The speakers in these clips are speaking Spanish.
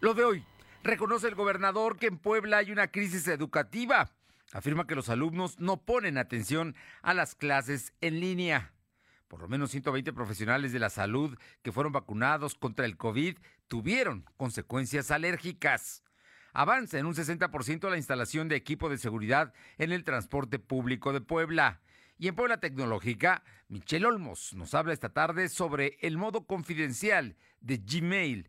Lo de hoy. Reconoce el gobernador que en Puebla hay una crisis educativa. Afirma que los alumnos no ponen atención a las clases en línea. Por lo menos 120 profesionales de la salud que fueron vacunados contra el COVID tuvieron consecuencias alérgicas. Avanza en un 60% la instalación de equipo de seguridad en el transporte público de Puebla. Y en Puebla Tecnológica, Michelle Olmos nos habla esta tarde sobre el modo confidencial de Gmail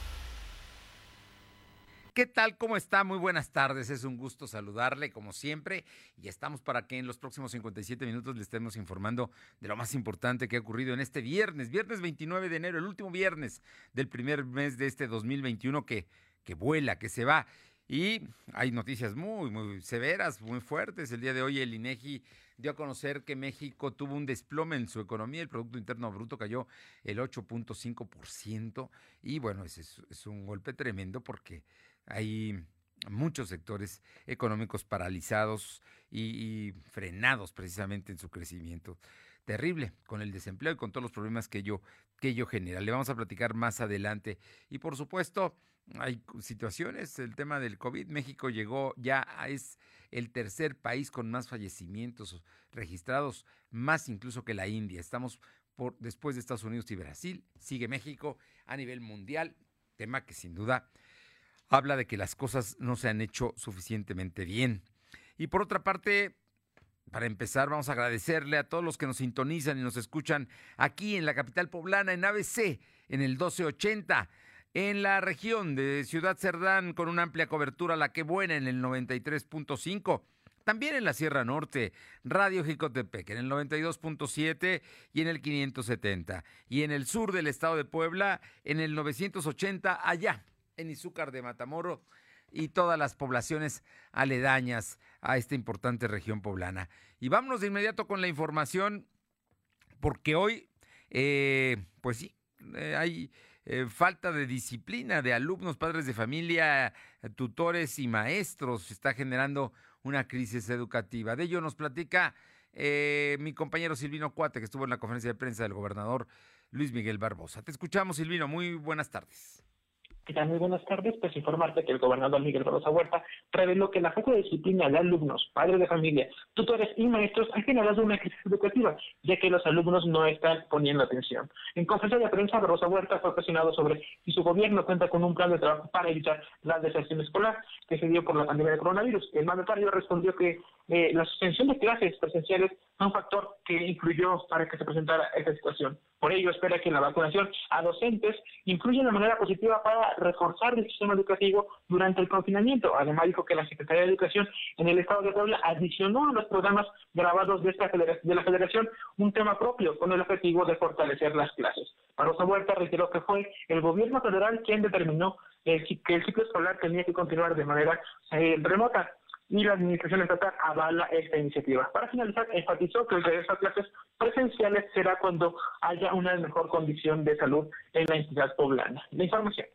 ¿Qué tal? ¿Cómo está? Muy buenas tardes. Es un gusto saludarle como siempre y estamos para que en los próximos 57 minutos le estemos informando de lo más importante que ha ocurrido en este viernes, viernes 29 de enero, el último viernes del primer mes de este 2021 que, que vuela, que se va. Y hay noticias muy, muy severas, muy fuertes. El día de hoy el INEGI dio a conocer que México tuvo un desplome en su economía, el Producto Interno Bruto cayó el 8.5% y bueno, es, es un golpe tremendo porque hay muchos sectores económicos paralizados y, frenados precisamente en su crecimiento. Terrible con el desempleo y con todos los problemas que ello, que ello genera. Le vamos a platicar más adelante. Y por supuesto, hay situaciones, el tema del COVID. México llegó ya, es el tercer país con más fallecimientos registrados, más incluso que la India. Estamos por, después de Estados Unidos y Brasil. Sigue México a nivel mundial, tema que sin duda habla de que las cosas no se han hecho suficientemente bien. Y por otra parte, para empezar, vamos a agradecerle a todos los que nos sintonizan y nos escuchan aquí en la capital poblana, en ABC, en el 1280, en la región de Ciudad Cerdán, con una amplia cobertura, la que buena, en el 93.5. También en la Sierra Norte, Radio Jicotepec en el 92.7 y en el 570. Y en el sur del estado de Puebla en el 980 allá en Izúcar de Matamoros y todas las poblaciones aledañas a esta importante región poblana. Y vámonos de inmediato con la información, porque hoy, eh, pues sí, eh, hay eh, falta de disciplina de alumnos, padres de familia, tutores y maestros. Está generando una crisis educativa. De ello nos platica mi compañero Silvino Cuate, que estuvo en la conferencia de prensa del gobernador Luis Miguel Barbosa. Te escuchamos, Silvino. Muy buenas tardes. Muy buenas tardes. Pues informarte que el gobernador Miguel Barroso Huerta reveló que la falta de disciplina de alumnos, padres de familia, tutores y maestros ha generado una crisis educativa, ya que los alumnos no están poniendo atención. En conferencia de prensa, Barroso Huerta fue presionado sobre si su gobierno cuenta con un plan de trabajo para evitar la deserción escolar que se dio por la pandemia de coronavirus. El mandatario respondió que eh, la suspensión de clases presenciales fue un factor que influyó para que se presentara esta situación. Por ello, espera que la vacunación a docentes influya de manera positiva para reforzar el sistema educativo durante el confinamiento. Además, dijo que la Secretaría de Educación en el Estado de Puebla adicionó a los programas grabados de, esta de la Federación un tema propio con el objetivo de fortalecer las clases. Parosa Huerta reiteró que fue el gobierno federal quien determinó que el ciclo escolar tenía que continuar de manera eh, remota y la Administración Estatal avala esta iniciativa. Para finalizar, enfatizó que el regreso a clases presenciales será cuando haya una mejor condición de salud en la entidad poblana. La información.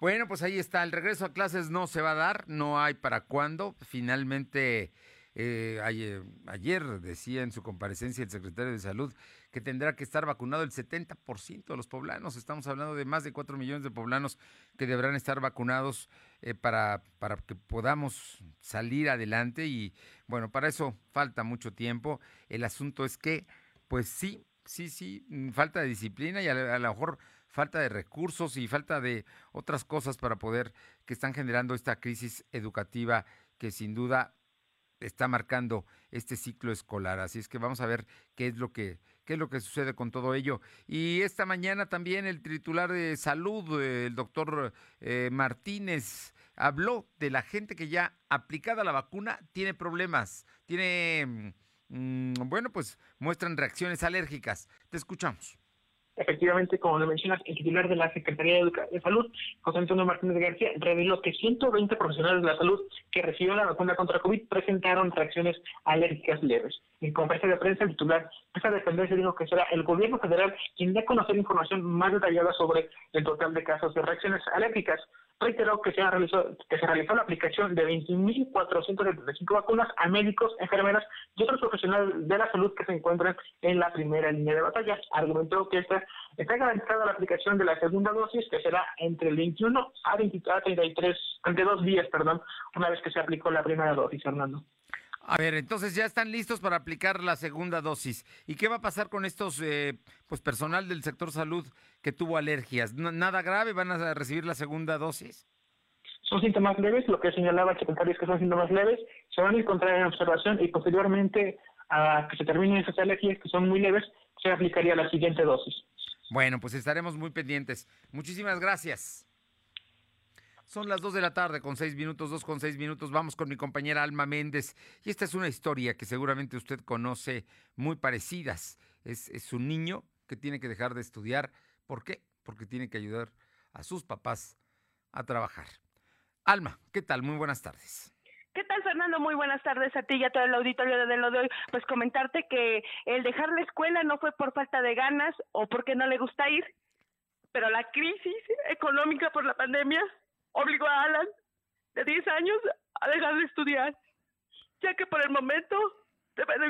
Bueno, pues ahí está. El regreso a clases no se va a dar, no hay para cuándo. Finalmente, eh, ayer, ayer decía en su comparecencia el secretario de Salud que tendrá que estar vacunado el 70% de los poblanos. Estamos hablando de más de 4 millones de poblanos que deberán estar vacunados eh, para, para que podamos salir adelante. Y bueno, para eso falta mucho tiempo. El asunto es que, pues sí, sí, sí, mm, falta de disciplina y a, a lo mejor falta de recursos y falta de otras cosas para poder, que están generando esta crisis educativa que sin duda está marcando este ciclo escolar. Así es que vamos a ver qué es lo que qué es lo que sucede con todo ello. Y esta mañana también el titular de salud, el doctor eh, Martínez, habló de la gente que ya aplicada la vacuna tiene problemas, tiene, mm, bueno, pues muestran reacciones alérgicas. Te escuchamos Efectivamente, como lo mencionas, el titular de la Secretaría de, Salud, José Antonio Martínez García, reveló que 120 profesionales de la salud que recibieron la vacuna contra COVID presentaron reacciones alérgicas leves. En conferencia de prensa, el titular de esa dependencia dijo que será el gobierno federal quien dé a conocer información más detallada sobre el total de casos de reacciones alérgicas reiteró que se, realizó, que se realizó la aplicación de 20.475 vacunas a médicos, enfermeras y otros profesionales de la salud que se encuentran en la primera línea de batalla. Argumentó que esta, está garantizada la aplicación de la segunda dosis, que será entre el 21 a 23, 33, 32 días, perdón, una vez que se aplicó la primera dosis, Fernando. A ver, entonces ya están listos para aplicar la segunda dosis. ¿Y qué va a pasar con estos, eh, pues personal del sector salud que tuvo alergias? ¿Nada grave? ¿Van a recibir la segunda dosis? Son síntomas leves, lo que señalaba el secretario es que son síntomas leves, se van a encontrar en observación y posteriormente a que se terminen esas alergias que son muy leves, se aplicaría la siguiente dosis. Bueno, pues estaremos muy pendientes. Muchísimas gracias. Son las 2 de la tarde con 6 minutos, 2 con 6 minutos. Vamos con mi compañera Alma Méndez. Y esta es una historia que seguramente usted conoce muy parecidas. Es, es un niño que tiene que dejar de estudiar. ¿Por qué? Porque tiene que ayudar a sus papás a trabajar. Alma, ¿qué tal? Muy buenas tardes. ¿Qué tal, Fernando? Muy buenas tardes a ti y a todo el auditorio de lo de hoy. Pues comentarte que el dejar la escuela no fue por falta de ganas o porque no le gusta ir, pero la crisis económica por la pandemia obligó a Alan, de 10 años, a dejar de estudiar, ya que por el momento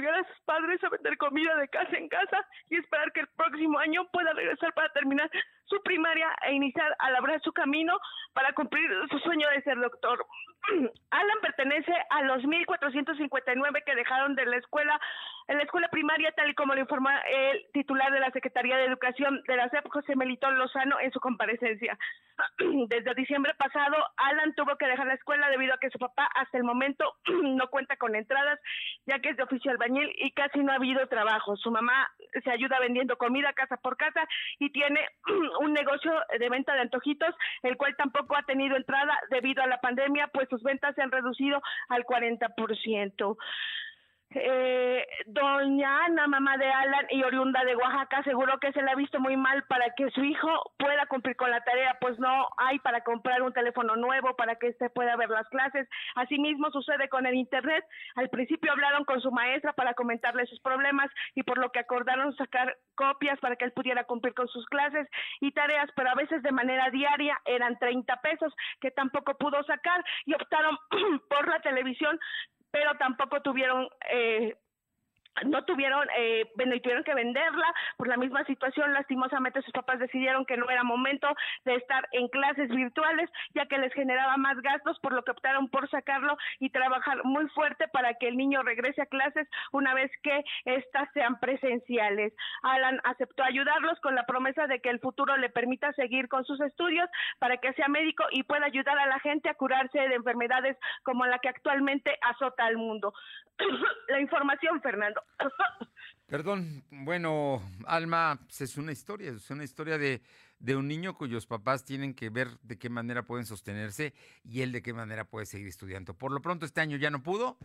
ayudar a sus padres a vender comida de casa en casa y esperar que el próximo año pueda regresar para terminar su primaria e iniciar a labrar su camino para cumplir su sueño de ser doctor. Alan pertenece a los 1.459 que dejaron de la escuela, en la escuela primaria, tal y como lo informa el titular de la Secretaría de Educación de la SEP, José Melitón Lozano, en su comparecencia. Desde diciembre pasado, Alan tuvo que dejar la escuela debido a que su papá hasta el momento no cuenta con entradas, ya que es de oficio albañil y casi no ha habido trabajo. Su mamá se ayuda vendiendo comida casa por casa y tiene un negocio de venta de antojitos, el cual tampoco ha tenido entrada debido a la pandemia, pues sus ventas se han reducido al 40% eh, doña Ana, mamá de Alan y oriunda de Oaxaca, aseguró que se le ha visto muy mal para que su hijo pueda cumplir con la tarea, pues no hay para comprar un teléfono nuevo para que éste pueda ver las clases. Asimismo sucede con el Internet. Al principio hablaron con su maestra para comentarle sus problemas y por lo que acordaron sacar copias para que él pudiera cumplir con sus clases y tareas, pero a veces de manera diaria eran 30 pesos que tampoco pudo sacar y optaron por la televisión pero tampoco tuvieron eh, no tuvieron, eh, bueno, y tuvieron que venderla por la misma situación. Lastimosamente sus papás decidieron que no era momento de estar en clases virtuales, ya que les generaba más gastos, por lo que optaron por sacarlo y trabajar muy fuerte para que el niño regrese a clases una vez que éstas sean presenciales. Alan aceptó ayudarlos con la promesa de que el futuro le permita seguir con sus estudios para que sea médico y pueda ayudar a la gente a curarse de enfermedades como la que actualmente azota al mundo. la información, Fernando. Perdón, bueno, Alma, pues, es una historia, es una historia de, de, un niño cuyos papás tienen que ver de qué manera pueden sostenerse y él de qué manera puede seguir estudiando. Por lo pronto este año ya no pudo,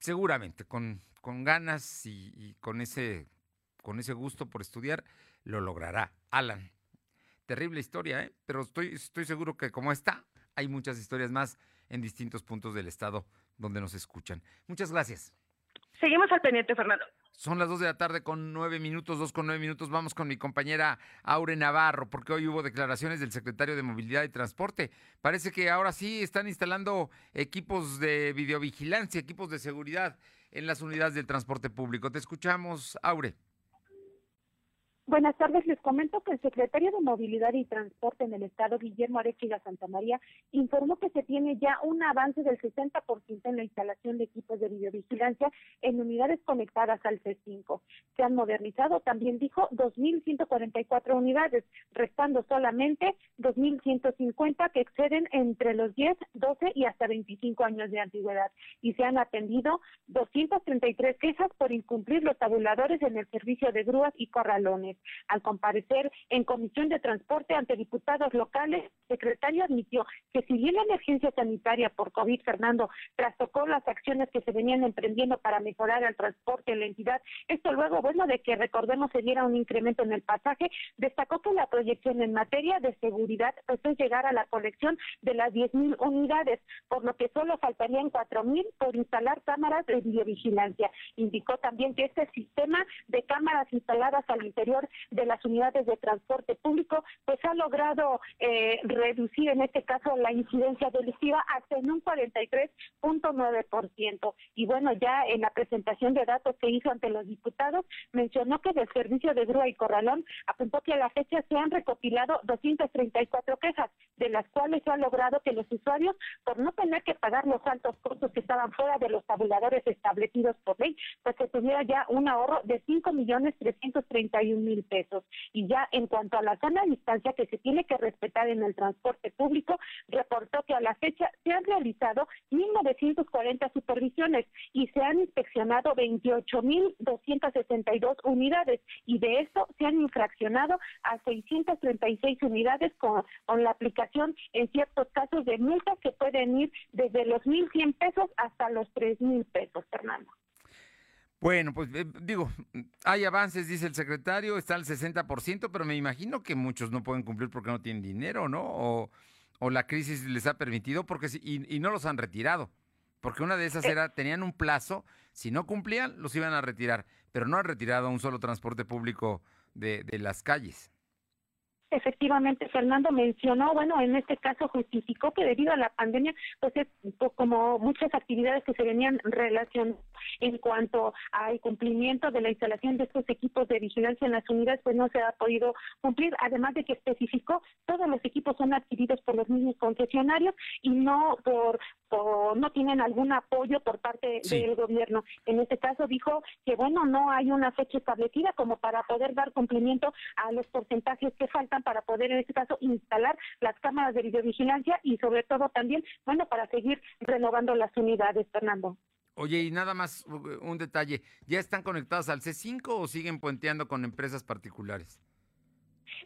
seguramente con, con ganas y, con, ese, con ese gusto por estudiar lo logrará. Alan, terrible historia, ¿eh? pero estoy, estoy seguro que como está, hay muchas historias más en distintos puntos del estado donde nos escuchan. Muchas gracias. Seguimos al pendiente, Fernando. Son las dos de la tarde con nueve minutos, dos con nueve minutos. Vamos con mi compañera Aure Navarro, porque hoy hubo declaraciones del secretario de Movilidad y Transporte. Parece que ahora sí están instalando equipos de videovigilancia, equipos de seguridad en las unidades del transporte público. Te escuchamos, Aure. Buenas tardes, les comento que el secretario de Movilidad y Transporte en el Estado, Guillermo Arechiga María, informó que se tiene ya un avance del 60% en la instalación de equipos de videovigilancia en unidades conectadas al C5. Se han modernizado, también dijo, 2.144 unidades, restando solamente 2.150 que exceden entre los 10, 12 y hasta 25 años de antigüedad. Y se han atendido 233 quejas por incumplir los tabuladores en el servicio de grúas y corralones. Al comparecer en Comisión de Transporte ante diputados locales, el secretario admitió que si bien la emergencia sanitaria por COVID, Fernando, trastocó las acciones que se venían emprendiendo para mejorar el transporte en la entidad, esto luego, bueno, de que recordemos se diera un incremento en el pasaje, destacó que la proyección en materia de seguridad pues, es llegar a la colección de las 10.000 unidades, por lo que solo faltarían 4.000 por instalar cámaras de videovigilancia. Indicó también que este sistema de cámaras instaladas al interior de las unidades de transporte público pues ha logrado eh, reducir en este caso la incidencia delictiva hasta en un 43.9%. Y bueno, ya en la presentación de datos que hizo ante los diputados, mencionó que del servicio de grúa y corralón apuntó que a la fecha se han recopilado 234 quejas, de las cuales se ha logrado que los usuarios, por no tener que pagar los altos costos que estaban fuera de los tabuladores establecidos por ley, pues se tuviera ya un ahorro de 5 millones 331 mil pesos. Y ya en cuanto a la de distancia que se tiene que respetar en el transporte público, reportó que a la fecha se han realizado 1.940 supervisiones y se han inspeccionado 28.262 unidades y de esto se han infraccionado a 636 unidades con, con la aplicación en ciertos casos de multas que pueden ir desde los 1.100 pesos hasta los 3.000 pesos, Fernando. Bueno, pues eh, digo, hay avances, dice el secretario, está al 60%, pero me imagino que muchos no pueden cumplir porque no tienen dinero, ¿no? O, o la crisis les ha permitido porque y, y no los han retirado. Porque una de esas eh. era, tenían un plazo, si no cumplían, los iban a retirar, pero no han retirado un solo transporte público de, de las calles. Efectivamente, Fernando mencionó, bueno, en este caso justificó que debido a la pandemia, pues es como muchas actividades que se venían relacionadas en cuanto al cumplimiento de la instalación de estos equipos de vigilancia en las unidades, pues no se ha podido cumplir, además de que especificó todos los equipos son adquiridos por los mismos concesionarios y no por, no tienen algún apoyo por parte del gobierno. En este caso dijo que bueno, no hay una fecha establecida como para poder dar cumplimiento a los porcentajes que faltan para poder en este caso instalar las cámaras de videovigilancia y sobre todo también, bueno, para seguir renovando las unidades, Fernando. Oye, y nada más un detalle, ¿ya están conectadas al C5 o siguen puenteando con empresas particulares?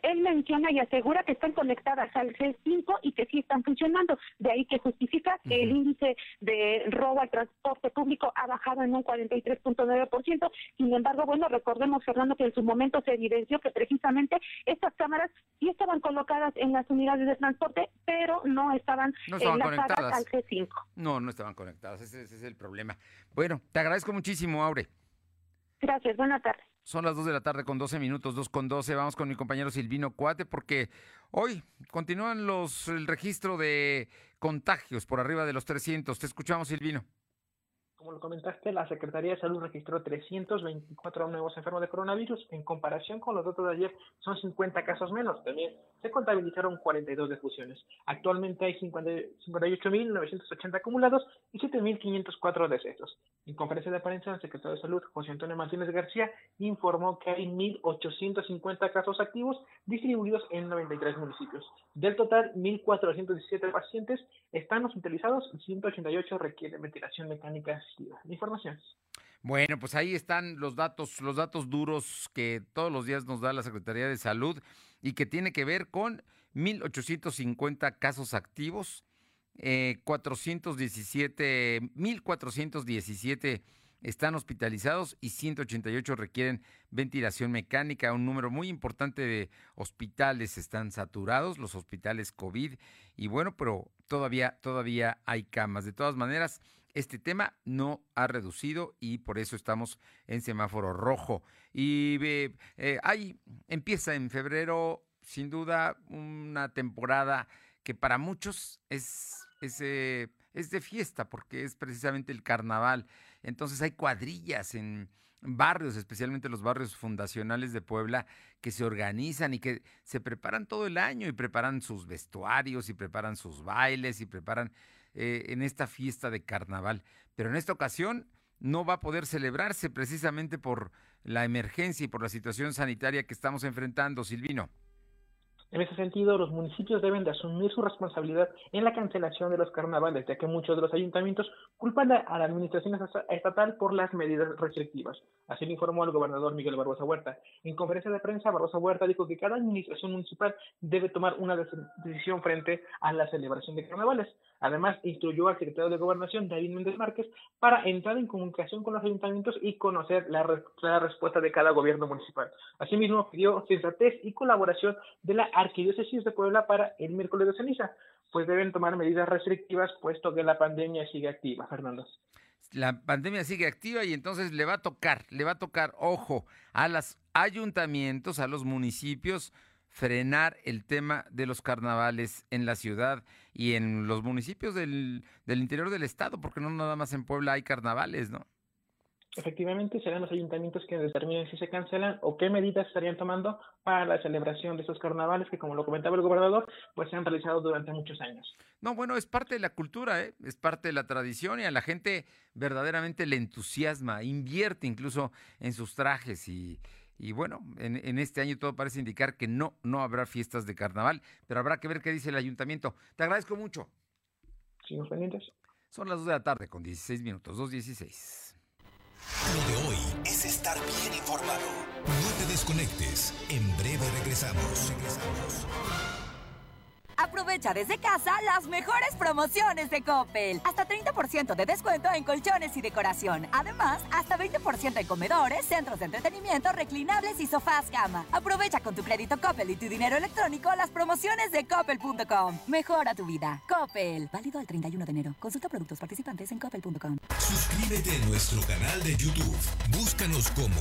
Él menciona y asegura que están conectadas al C5 y que sí están funcionando. De ahí que justifica que el índice de robo al transporte público ha bajado en un 43.9%. Sin embargo, bueno, recordemos, Fernando, que en su momento se evidenció que precisamente estas cámaras sí estaban colocadas en las unidades de transporte, pero no estaban, no conectadas al C5. No, no estaban conectadas. Ese, ese es el problema. Bueno, te agradezco muchísimo, Aure. Gracias, buenas tardes. Son las 2 de la tarde con 12 minutos, 2 con 12. Vamos con mi compañero Silvino Cuate porque hoy continúan los el registro de contagios por arriba de los 300. Te escuchamos, Silvino. Como lo comentaste, la Secretaría de Salud registró 324 nuevos enfermos de coronavirus. En comparación con los datos de ayer, son 50 casos menos. También se contabilizaron 42 defusiones. Actualmente hay 58.980 acumulados y 7.504 decesos. En conferencia de prensa, el secretario de Salud, José Antonio Martínez García, informó que hay 1.850 casos activos distribuidos en 93 municipios. Del total, 1.417 pacientes están hospitalizados y 188 requieren ventilación mecánica Información. Bueno, pues ahí están los datos, los datos duros que todos los días nos da la Secretaría de Salud y que tiene que ver con 1.850 casos activos, eh, 417, 1.417 están hospitalizados y 188 requieren ventilación mecánica. Un número muy importante de hospitales están saturados, los hospitales COVID. Y bueno, pero todavía, todavía hay camas. De todas maneras, este tema no ha reducido y por eso estamos en semáforo rojo. Y eh, ahí empieza en febrero, sin duda, una temporada que para muchos es, es, eh, es de fiesta porque es precisamente el carnaval. Entonces hay cuadrillas en barrios, especialmente los barrios fundacionales de Puebla, que se organizan y que se preparan todo el año y preparan sus vestuarios y preparan sus bailes y preparan eh, en esta fiesta de carnaval. Pero en esta ocasión no va a poder celebrarse precisamente por la emergencia y por la situación sanitaria que estamos enfrentando, Silvino. En ese sentido, los municipios deben de asumir su responsabilidad en la cancelación de los carnavales, ya que muchos de los ayuntamientos culpan a la administración estatal por las medidas restrictivas. Así lo informó el gobernador Miguel Barbosa Huerta. En conferencia de prensa, Barbosa Huerta dijo que cada administración municipal debe tomar una decisión frente a la celebración de carnavales. Además, instruyó al secretario de Gobernación, David Méndez Márquez, para entrar en comunicación con los ayuntamientos y conocer la, la respuesta de cada gobierno municipal. Asimismo, pidió sensatez y colaboración de la Arquidiócesis de Puebla para el miércoles de ceniza, pues deben tomar medidas restrictivas puesto que la pandemia sigue activa, Fernando. La pandemia sigue activa y entonces le va a tocar, le va a tocar, ojo, a los ayuntamientos, a los municipios, frenar el tema de los carnavales en la ciudad y en los municipios del, del interior del estado, porque no nada más en Puebla hay carnavales, ¿no? efectivamente serán los ayuntamientos quienes determinen si se cancelan o qué medidas estarían tomando para la celebración de estos carnavales que, como lo comentaba el gobernador, pues se han realizado durante muchos años. No, bueno, es parte de la cultura, ¿eh? es parte de la tradición y a la gente verdaderamente le entusiasma, invierte incluso en sus trajes y, y bueno, en, en, este año todo parece indicar que no, no habrá fiestas de carnaval, pero habrá que ver qué dice el ayuntamiento. Te agradezco mucho. ¿Sigamos pendientes? Son las 2 de la tarde con 16 minutos, 2.16. Lo de hoy es estar bien informado. No te desconectes. En breve regresamos. Regresamos. Aprovecha desde casa las mejores promociones de Coppel. Hasta 30% de descuento en colchones y decoración. Además, hasta 20% en comedores, centros de entretenimiento, reclinables y sofás cama. Aprovecha con tu crédito Coppel y tu dinero electrónico las promociones de coppel.com. Mejora tu vida. Coppel. Válido al 31 de enero. Consulta productos participantes en coppel.com. Suscríbete a nuestro canal de YouTube. Búscanos como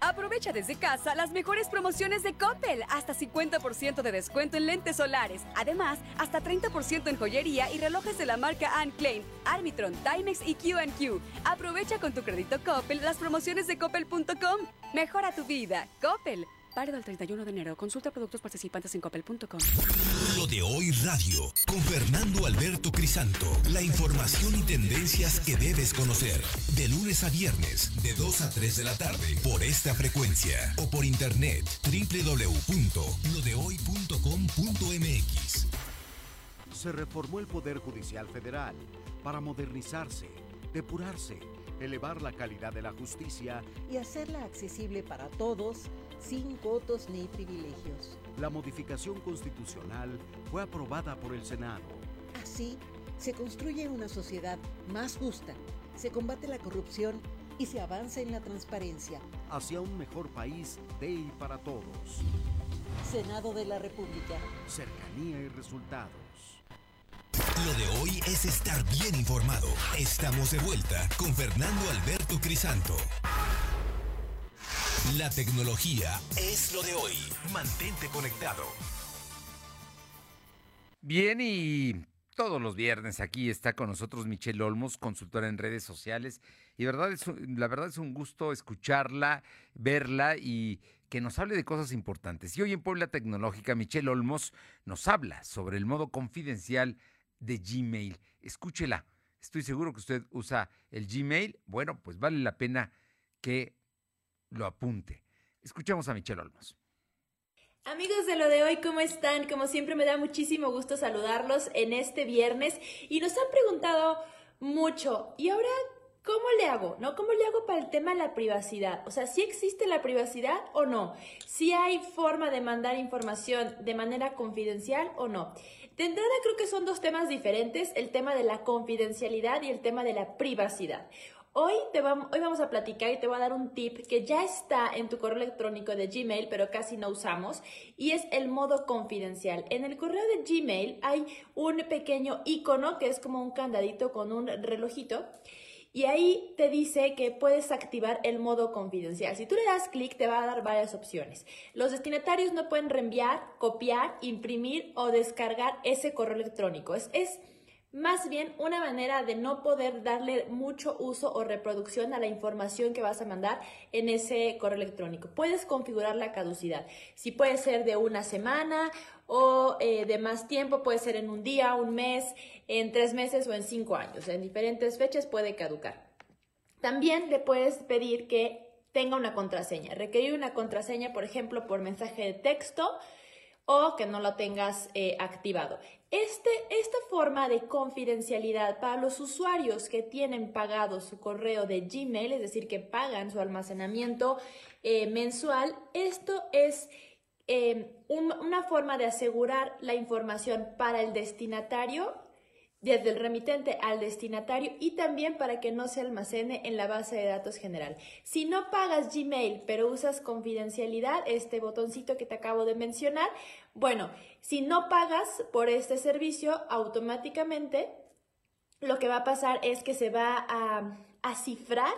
Aprovecha desde casa las mejores promociones de Coppel. Hasta 50% de descuento en lentes solares. Además, hasta 30% en joyería y relojes de la marca Anne Klein, Armitron, Timex y QQ. Aprovecha con tu crédito Coppel las promociones de coppel.com. Mejora tu vida. Coppel. Válido el 31 de enero. Consulta productos participantes en coppel.com. De hoy radio con Fernando Alberto Crisanto. La información y tendencias que debes conocer. De lunes a viernes, de 2 a 3 de la tarde, por esta frecuencia o por internet www.lodehoy.com.mx. Se reformó el Poder Judicial Federal para modernizarse, depurarse, elevar la calidad de la justicia y hacerla accesible para todos sin cotos ni privilegios. La modificación constitucional fue aprobada por el Senado. Así, se construye una sociedad más justa, se combate la corrupción y se avanza en la transparencia. Hacia un mejor país de y para todos. Senado de la República. Cercanía y resultados. Lo de hoy es estar bien informado. Estamos de vuelta con Fernando Alberto Crisanto. La tecnología es lo de hoy. Mantente conectado. Bien, y todos los viernes aquí está con nosotros Michelle Olmos, consultora en redes sociales. Y verdad es, la verdad es un gusto escucharla, verla y que nos hable de cosas importantes. Y hoy en Puebla Tecnológica, Michelle Olmos nos habla sobre el modo confidencial de Gmail. Escúchela. Estoy seguro que usted usa el Gmail. Bueno, pues vale la pena que lo apunte. Escuchamos a Michelle Olmos. Amigos de lo de hoy, ¿cómo están? Como siempre me da muchísimo gusto saludarlos en este viernes y nos han preguntado mucho, ¿y ahora cómo le hago? ¿No? ¿Cómo le hago para el tema de la privacidad? O sea, ¿sí existe la privacidad o no? ¿Sí hay forma de mandar información de manera confidencial o no? De entrada creo que son dos temas diferentes, el tema de la confidencialidad y el tema de la privacidad. Hoy, te vamos, hoy vamos a platicar y te voy a dar un tip que ya está en tu correo electrónico de Gmail, pero casi no usamos, y es el modo confidencial. En el correo de Gmail hay un pequeño icono que es como un candadito con un relojito. y ahí te dice que puedes activar el modo confidencial. Si tú le das clic, te va a dar varias opciones. Los destinatarios no pueden reenviar, copiar, imprimir o descargar ese correo electrónico. Es, es más bien una manera de no poder darle mucho uso o reproducción a la información que vas a mandar en ese correo electrónico. Puedes configurar la caducidad. Si puede ser de una semana o eh, de más tiempo, puede ser en un día, un mes, en tres meses o en cinco años. En diferentes fechas puede caducar. También le puedes pedir que tenga una contraseña. Requerir una contraseña, por ejemplo, por mensaje de texto o que no lo tengas eh, activado. Este, esta forma de confidencialidad para los usuarios que tienen pagado su correo de Gmail, es decir, que pagan su almacenamiento eh, mensual, esto es eh, una forma de asegurar la información para el destinatario desde el remitente al destinatario y también para que no se almacene en la base de datos general. Si no pagas Gmail pero usas confidencialidad, este botoncito que te acabo de mencionar, bueno, si no pagas por este servicio, automáticamente lo que va a pasar es que se va a, a cifrar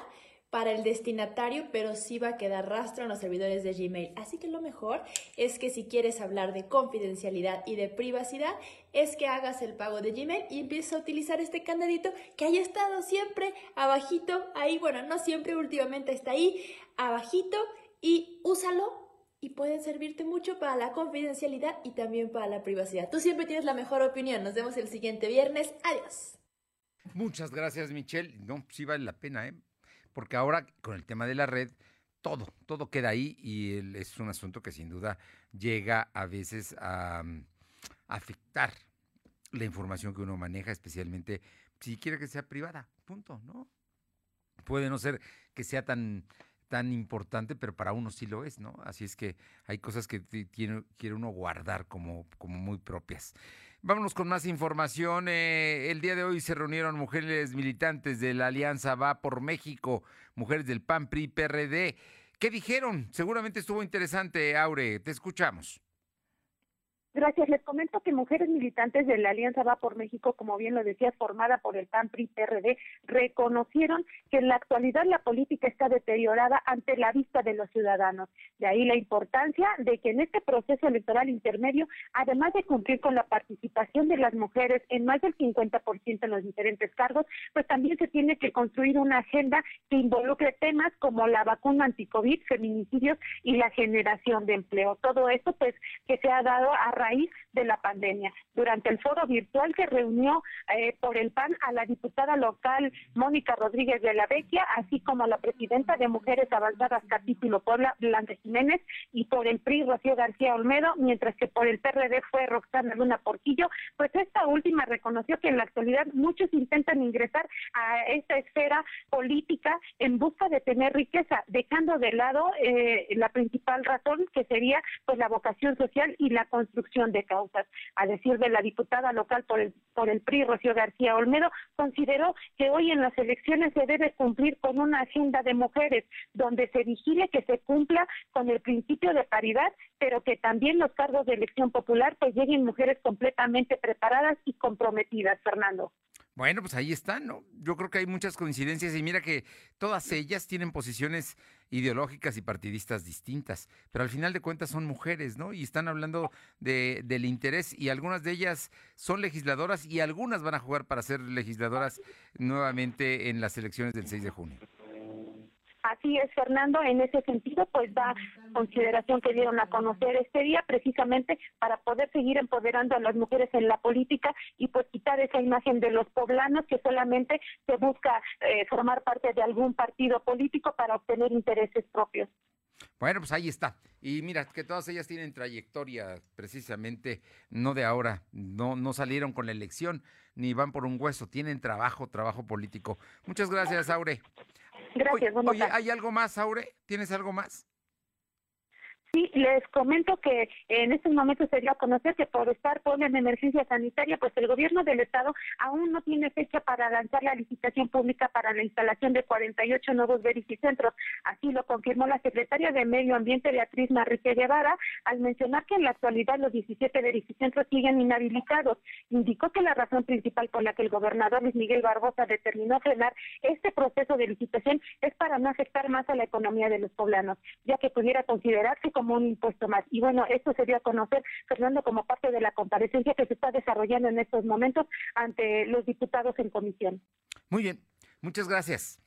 para el destinatario, pero sí va a quedar rastro en los servidores de Gmail. Así que lo mejor es que si quieres hablar de confidencialidad y de privacidad, es que hagas el pago de Gmail y empieces a utilizar este candadito que haya estado siempre abajito, ahí, bueno, no siempre, últimamente está ahí, abajito, y úsalo y puede servirte mucho para la confidencialidad y también para la privacidad. Tú siempre tienes la mejor opinión. Nos vemos el siguiente viernes. Adiós. Muchas gracias, Michelle. No, sí vale la pena, ¿eh? Porque ahora con el tema de la red, todo, todo queda ahí y es un asunto que sin duda llega a veces a, mm, afectar la información que uno maneja, especialmente si quiere que sea privada, punto, ¿no? Puede no ser que sea tan, tan importante, pero para uno sí lo es, ¿no? Así es que hay cosas que quiere uno guardar como, como muy propias. Vámonos con más información. Eh, el día de hoy se reunieron mujeres militantes de la Alianza Va por México, mujeres del PAN, PRI, PRD. ¿Qué dijeron? Seguramente estuvo interesante, Aure. Te escuchamos. Gracias. Les comento que mujeres militantes de la Alianza Va por México, como bien lo decías, formada por el PAN, PRI, PRD, reconocieron que en la actualidad la política está deteriorada ante la vista de los ciudadanos. De ahí la importancia de que en este proceso electoral intermedio, además de cumplir con la participación de las mujeres en más del 50% en los diferentes cargos, pues también se tiene que construir una agenda que involucre temas como la vacuna anticovid, feminicidios y la generación de empleo. Todo esto, pues, que se ha dado a raíz de la pandemia. Durante el foro virtual que reunió eh, por el PAN a la diputada local Mónica Rodríguez de la Vecchia, así como a la presidenta de Mujeres Avanzadas Capítulo Puebla, Blanca Jiménez, y por el PRI, Rocío García Olmedo, mientras que por el PRD fue Roxana Luna Porquillo, pues esta última reconoció que en la actualidad muchos intentan ingresar a esta esfera política en busca de tener riqueza, dejando de lado eh, la principal razón que sería pues la vocación social y la construcción de causas. A decir de la diputada local por el, por el PRI, Rocío García Olmedo, consideró que hoy en las elecciones se debe cumplir con una agenda de mujeres, donde se vigile que se cumpla con el principio de paridad, pero que también los cargos de elección popular pues lleguen mujeres completamente preparadas y comprometidas, Fernando. Bueno, pues ahí están, ¿no? Yo creo que hay muchas coincidencias y mira que todas ellas tienen posiciones ideológicas y partidistas distintas, pero al final de cuentas son mujeres, ¿no? Y están hablando de, del interés y algunas de ellas son legisladoras y algunas van a jugar para ser legisladoras nuevamente en las elecciones del 6 de junio. Así es, Fernando, en ese sentido, pues da consideración que dieron a conocer este día precisamente para poder seguir empoderando a las mujeres en la política y pues quitar esa imagen de los poblanos que solamente se busca eh, formar parte de algún partido político para obtener intereses propios. Bueno, pues ahí está. Y mira, que todas ellas tienen trayectoria precisamente, no de ahora, no, no salieron con la elección, ni van por un hueso, tienen trabajo, trabajo político. Muchas gracias, Aure. Gracias, Oye, ¿hay algo más, Aure? ¿Tienes algo más? Sí, les comento que en estos momentos se dio a conocer que por estar Puebla en emergencia sanitaria, pues el gobierno del estado aún no tiene fecha para lanzar la licitación pública para la instalación de 48 nuevos verificentros. Así lo confirmó la secretaria de Medio Ambiente, Beatriz Marrique Guevara, al mencionar que en la actualidad los 17 verificentros siguen inhabilitados. Indicó que la razón principal por la que el gobernador Luis Miguel Barbosa determinó frenar este proceso de licitación es para no afectar más a la economía de los poblanos, ya que pudiera considerarse como como un impuesto más. Y bueno, esto se dio a conocer, Fernando, como parte de la comparecencia que se está desarrollando en estos momentos ante los diputados en comisión. Muy bien, muchas gracias.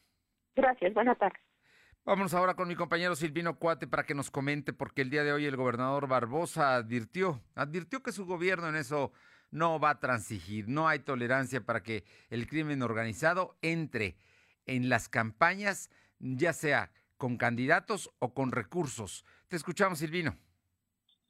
Gracias, buenas tardes. Vamos ahora con mi compañero Silvino Cuate para que nos comente, porque el día de hoy el gobernador Barbosa advirtió, advirtió que su gobierno en eso no va a transigir, no hay tolerancia para que el crimen organizado entre en las campañas, ya sea con candidatos o con recursos. Te escuchamos, Silvino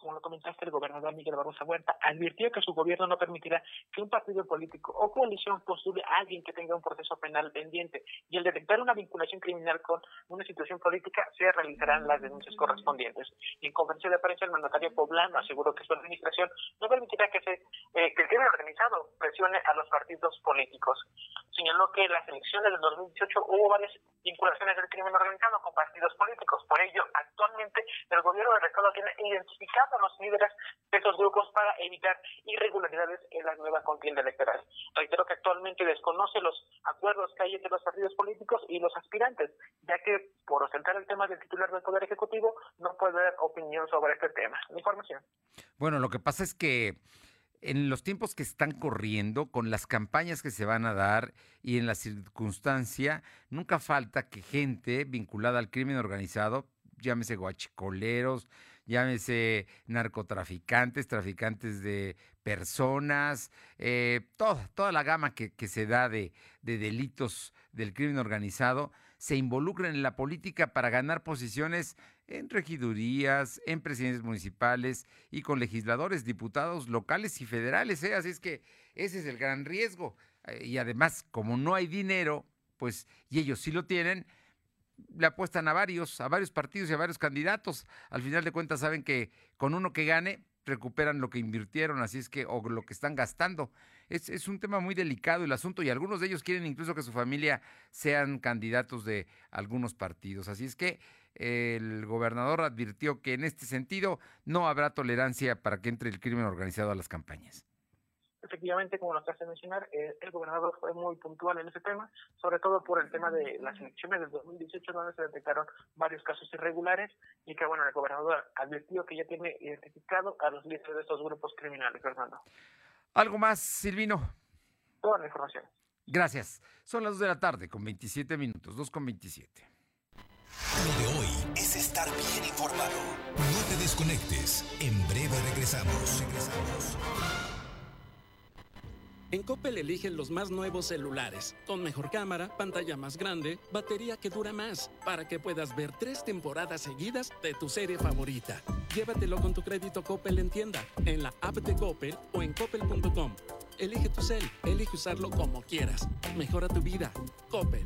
como lo comentaste, el gobernador Miguel Barbosa Huerta advirtió que su gobierno no permitirá que un partido político o coalición postule a alguien que tenga un proceso penal pendiente y al detectar una vinculación criminal con una situación política se realizarán las denuncias correspondientes. Y en conferencia de prensa, el mandatario poblano aseguró que su administración no permitirá que, se, eh, que el crimen organizado presione a los partidos políticos. Señaló que en las elecciones del 2018 hubo varias vinculaciones del crimen organizado con partidos políticos. Por ello, actualmente el gobierno del Estado tiene identificado a los líderes de esos grupos para evitar irregularidades en la nueva contienda electoral. Reitero que actualmente desconoce los acuerdos que hay entre los partidos políticos y los aspirantes, ya que por ostentar el tema del titular del Poder Ejecutivo no puede dar opinión sobre este tema. información. Bueno, lo que pasa es que en los tiempos que están corriendo, con las campañas que se van a dar y en la circunstancia, nunca falta que gente vinculada al crimen organizado, llámese guachicoleros, llámese narcotraficantes, traficantes de personas, eh, toda, toda la gama que, se da de, de delitos del crimen organizado, se involucran en la política para ganar posiciones en regidurías, en presidencias municipales y con legisladores, diputados locales y federales. ¿eh? Así es que ese es el gran riesgo. Eh, y además, como no hay dinero, pues, y ellos sí lo tienen, le apuestan a varios, a varios partidos y a varios candidatos. Al final de cuentas saben que con uno que gane recuperan lo que invirtieron, así es que, o lo que están gastando. Es, es, un tema muy delicado el asunto y algunos de ellos quieren incluso que su familia sean candidatos de algunos partidos. Así es que el gobernador advirtió que en este sentido no habrá tolerancia para que entre el crimen organizado a las campañas efectivamente, como nos hace mencionar, eh, el gobernador fue muy puntual en ese tema, sobre todo por el tema de las elecciones del 2018, donde se detectaron varios casos irregulares y que, bueno, el gobernador advirtió que ya tiene identificado a los líderes de estos grupos criminales, Fernando. ¿Algo más, Silvino? Toda la información. Gracias. Son las 2 de la tarde con 27 minutos, 2 con 27. Lo de hoy es estar bien informado. No te desconectes. En breve regresamos. Regresamos. En Coppel eligen los más nuevos celulares, con mejor cámara, pantalla más grande, batería que dura más, para que puedas ver tres temporadas seguidas de tu serie favorita. Llévatelo con tu crédito Coppel en tienda, en la app de Coppel o en coppel.com. Elige tu cel, elige usarlo como quieras. Mejora tu vida. Coppel.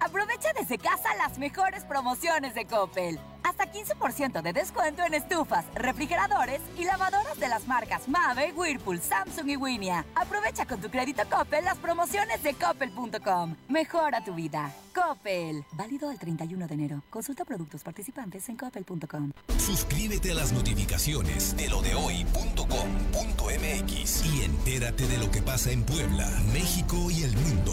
Aprovecha desde casa las mejores promociones de Coppel. Hasta 15% de descuento en estufas, refrigeradores y lavadoras de las marcas Mave, Whirlpool, Samsung y Winia. Aprovecha con tu crédito Coppel las promociones de coppel.com. Mejora tu vida. Coppel. Válido el 31 de enero. Consulta productos participantes en coppel.com. Suscríbete a las notificaciones de lo de hoy.com.mx y entérate de lo que pasa en Puebla, México y el mundo.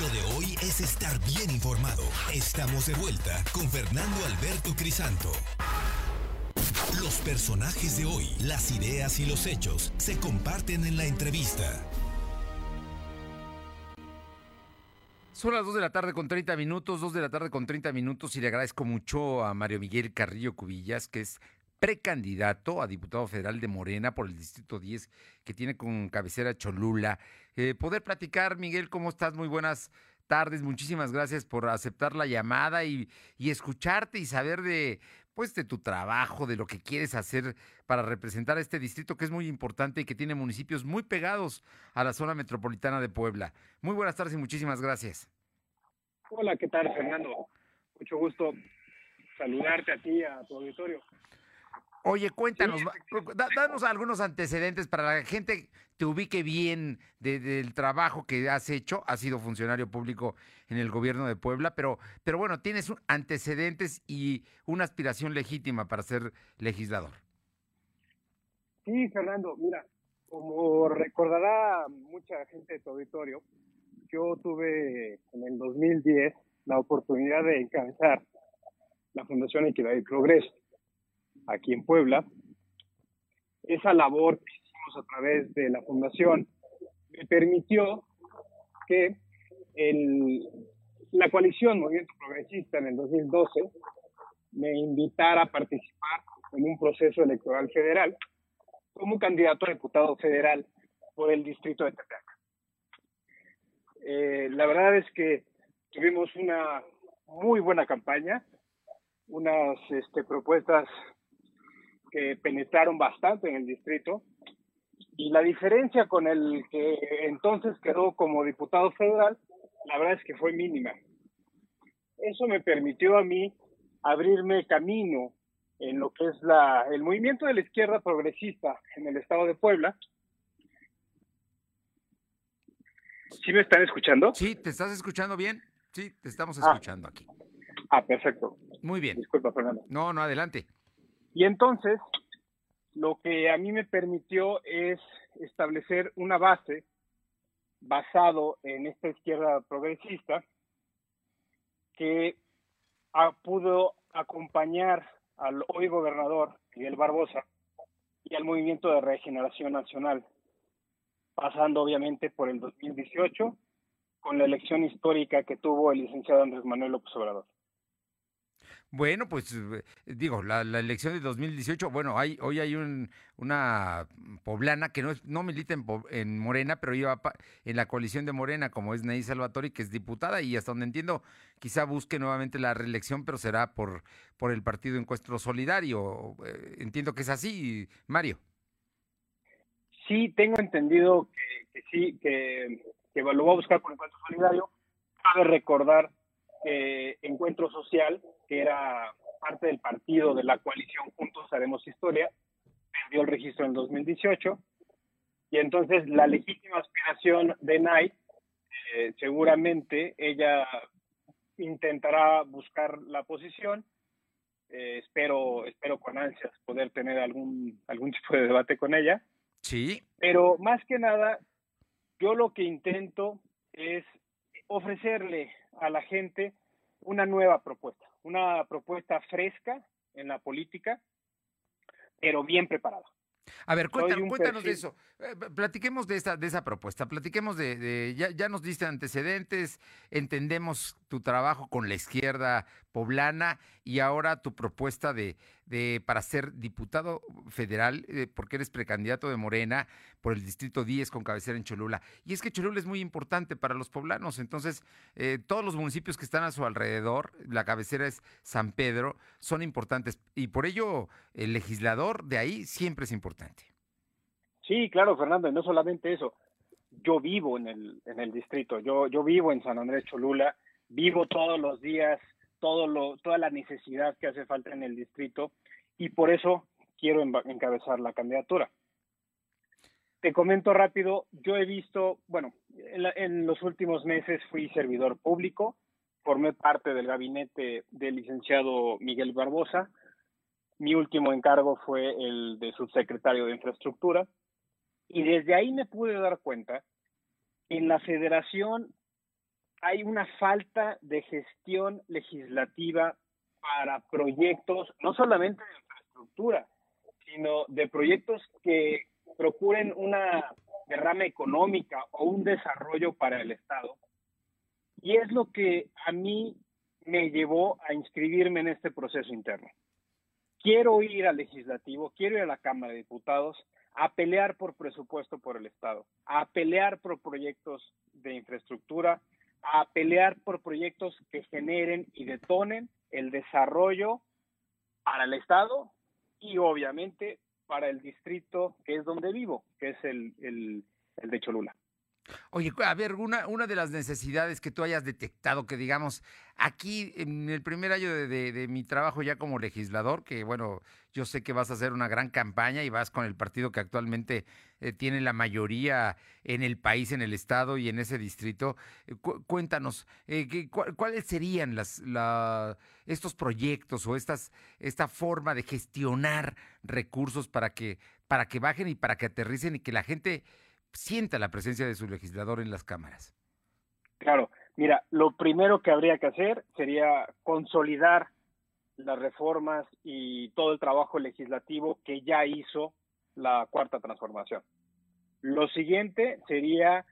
Lo de hoy es estar bien informado. Estamos de vuelta con Fernando Alberto Crisanto. Los personajes de hoy, las ideas y los hechos se comparten en la entrevista. Son las 2 de la tarde con 30 minutos, 2 de la tarde con 30 minutos y le agradezco mucho a Mario Miguel Carrillo Cubillas, que es precandidato a diputado federal de Morena por el Distrito 10, que tiene con cabecera Cholula. Eh, poder platicar, Miguel, ¿cómo estás? Muy buenas tardes, muchísimas gracias por aceptar la llamada y, y escucharte y saber de, pues, de tu trabajo, de lo que quieres hacer para representar a este distrito que es muy importante y que tiene municipios muy pegados a la zona metropolitana de Puebla. Muy buenas tardes y muchísimas gracias. Hola, ¿qué tal, Fernando? Mucho gusto saludarte a ti, a tu auditorio. Oye, cuéntanos, da- danos algunos antecedentes para la gente te ubique bien de- del trabajo que has hecho. Has sido funcionario público en el gobierno de Puebla, pero, pero bueno, tienes antecedentes y una aspiración legítima para ser legislador. Sí, Fernando, mira, como recordará mucha gente de tu auditorio, yo tuve en el 2010 la oportunidad de encabezar la Fundación Equidad y Progreso aquí en Puebla. Esa labor que hicimos a través de la fundación me permitió que la coalición Movimiento Progresista en el 2012 me invitara a participar en un proceso electoral federal como candidato a diputado federal por el distrito de Tepeaca. Eh, la verdad es que tuvimos una muy buena campaña, unas este, propuestas que penetraron bastante en el distrito y la diferencia con el que entonces quedó como diputado federal, la verdad es que fue mínima. Eso me permitió a mí abrirme camino en lo que es la, el movimiento de la izquierda progresista en el estado de Puebla. ¿Sí me están escuchando? Sí, ¿te estás escuchando bien? Sí, te estamos Ah. escuchando aquí. Ah, perfecto. Muy bien. Disculpa, Fernando. No, no, adelante. Y entonces, lo que a mí me permitió es establecer una base basado en esta izquierda progresista que ah, pudo acompañar al hoy gobernador Miguel Barbosa y al movimiento de regeneración nacional, pasando obviamente por el 2018 con la elección histórica que tuvo el licenciado Andrés Manuel López Obrador. Bueno, pues eh, digo, la, la elección de 2018, bueno, hay, hoy hay un, una poblana que no, es, no milita en, en Morena, pero iba en la coalición de Morena, como es Ney Salvatori, que es diputada, y hasta donde entiendo, quizá busque nuevamente la reelección, pero será por, por el Partido Encuentro Solidario. Eh, Entiendo que es así, Mario. Sí, tengo entendido que, que sí, que, que lo va a buscar por Encuentro Solidario. Cabe recordar que Encuentro Social, que era parte del partido de la coalición Juntos Haremos Historia, perdió el registro en 2018. Y entonces la legítima aspiración de Nay, eh, seguramente ella intentará buscar la posición. Eh, espero, espero con ansias poder tener algún, algún tipo de debate con ella. Sí. Pero más que nada, yo lo que intento es ofrecerle a la gente una nueva propuesta, una propuesta fresca en la política, pero bien preparada. A ver, cuéntanos, cuéntanos de eso. Eh, platiquemos de esa, de esa propuesta, platiquemos de, de- ya, ya nos diste antecedentes, entendemos tu trabajo con la izquierda poblana y ahora tu propuesta de, para ser diputado federal, eh, porque eres precandidato de Morena por el distrito 10 con cabecera en Cholula. Y es que Cholula es muy importante para los poblanos, entonces eh, todos los municipios que están a su alrededor, la cabecera es San Pedro, son importantes y por ello el legislador de ahí siempre es importante. Sí, claro, Fernando, y no solamente eso. Yo vivo en el, en el distrito, yo, yo vivo en San Andrés Cholula, vivo todos los días toda la necesidad que hace falta en el distrito y por eso quiero encabezar la candidatura. Te comento rápido, yo he visto, bueno, en, los últimos meses fui servidor público, formé parte del gabinete del licenciado Miguel Barbosa, mi último encargo fue el de subsecretario de infraestructura y desde ahí me pude dar cuenta en la federación hay una falta de gestión legislativa para proyectos, no solamente de infraestructura, sino de proyectos que procuren una derrama económica o un desarrollo para el Estado. Y es lo que a mí me llevó a inscribirme en este proceso interno. Quiero ir al legislativo, quiero ir a la Cámara de Diputados a pelear por presupuesto por el Estado, a pelear por proyectos de infraestructura, a pelear por proyectos que generen y detonen el desarrollo para el Estado y obviamente para el distrito que es donde vivo, que es el, el, de Cholula. Oye, a ver, una, una de las necesidades que tú hayas detectado, que digamos, aquí en el primer año de, mi trabajo ya como legislador, que bueno, yo sé que vas a hacer una gran campaña y vas con el partido que actualmente eh, tiene la mayoría en el país, en el estado y en ese distrito. Eh, cuéntanos, eh, ¿cuáles serían las, estos proyectos o estas, esta forma de gestionar recursos para que, para que bajen y para que aterricen y que la gente sienta la presencia de su legislador en las cámaras? Claro, mira, lo primero que habría que hacer sería consolidar las reformas y todo el trabajo legislativo que ya hizo la cuarta transformación. Lo siguiente sería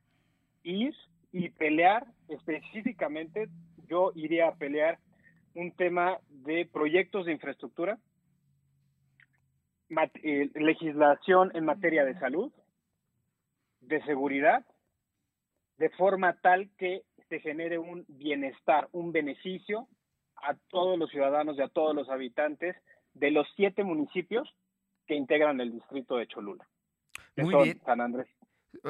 ir y pelear específicamente, yo iría a pelear un tema de proyectos de infraestructura, eh, legislación en materia de salud, de seguridad de forma tal que se genere un bienestar, un beneficio a todos los ciudadanos y a todos los habitantes de los siete municipios que integran el distrito de Cholula. Muy bien. San Andrés.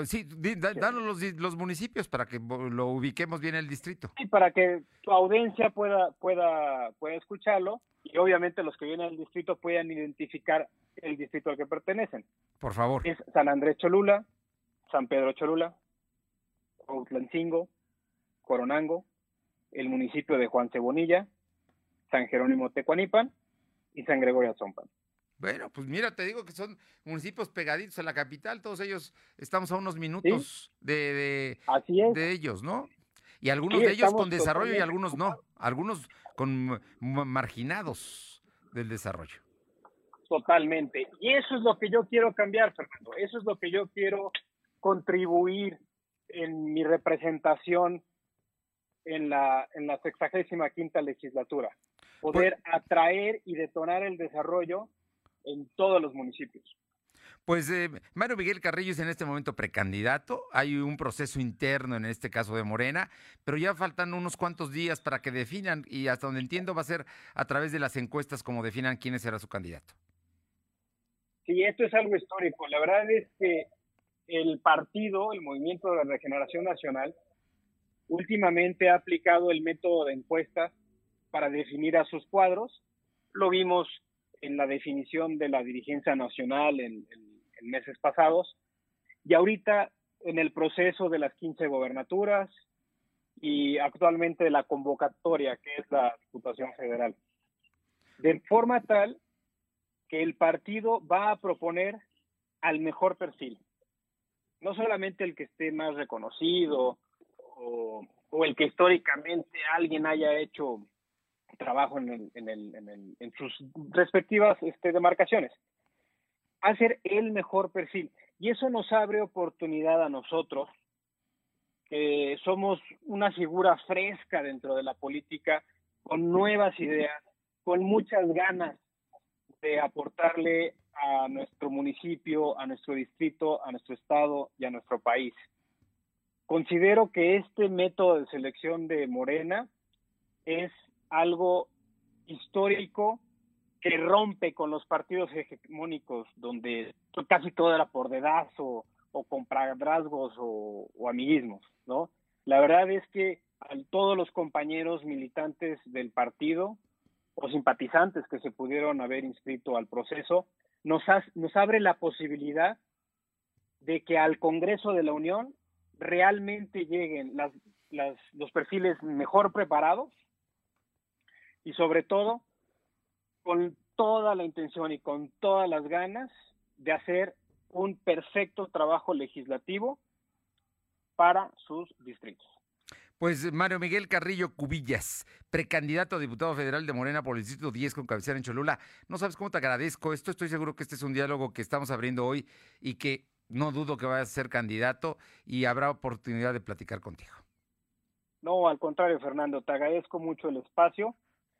Sí, danos los, los, municipios para que lo ubiquemos bien el distrito. Sí, para que tu audiencia pueda, pueda, pueda escucharlo y obviamente los que vienen al distrito puedan identificar el distrito al que pertenecen. Por favor. Es San Andrés Cholula, San Pedro Cholula, Outlancingo, Coronango, el municipio de Juan Cebonilla, San Jerónimo Tecuanipan y San Gregorio Azompan. Bueno, pues mira, te digo que son municipios pegaditos a la capital, todos ellos estamos a unos minutos de, de, ellos, ¿no? Y algunos de ellos con desarrollo y algunos no, algunos con marginados del desarrollo. Totalmente. Y eso es lo que yo quiero cambiar, Fernando. Eso es lo que yo quiero contribuir en mi representación en la, en la sexagésima quinta legislatura. Poder pues atraer y detonar el desarrollo en todos los municipios. Pues eh, Mario Miguel Carrillo es en este momento precandidato. Hay un proceso interno en este caso de Morena, pero ya faltan unos cuantos días para que definan y hasta donde entiendo va a ser a través de las encuestas como definan quién será su candidato. Sí, esto es algo histórico. La verdad es que el partido, el Movimiento de Regeneración Nacional, últimamente ha aplicado el método de encuestas para definir a sus cuadros. Lo vimos en la definición de la dirigencia nacional en, meses pasados y ahorita en el proceso de las 15 gobernaturas y actualmente la convocatoria que es la Diputación Federal. De forma tal que el partido va a proponer al mejor perfil, no solamente el que esté más reconocido o, el que históricamente alguien haya hecho trabajo en, en, sus respectivas este, demarcaciones, hacer el mejor perfil. Y eso nos abre oportunidad a nosotros, que somos una figura fresca dentro de la política, con nuevas ideas, con muchas ganas de aportarle a nuestro municipio, a nuestro distrito, a nuestro estado y a nuestro país. Considero que este método de selección de Morena es algo histórico que rompe con los partidos hegemónicos donde casi todo era por dedazo o compadrazgos o, o amiguismos, ¿no? La verdad es que a todos los compañeros militantes del partido o simpatizantes que se pudieron haber inscrito al proceso, nos, nos abre la posibilidad de que al Congreso de la Unión realmente lleguen las, los perfiles mejor preparados y sobre todo con toda la intención y con todas las ganas de hacer un perfecto trabajo legislativo para sus distritos. Pues Mario Miguel Carrillo Cubillas, precandidato a diputado federal de Morena por el Distrito 10 con cabecera en Cholula. No sabes cómo te agradezco esto. Estoy seguro que este es un diálogo que estamos abriendo hoy y que no dudo que vayas a ser candidato y habrá oportunidad de platicar contigo. No, al contrario, Fernando, te agradezco mucho el espacio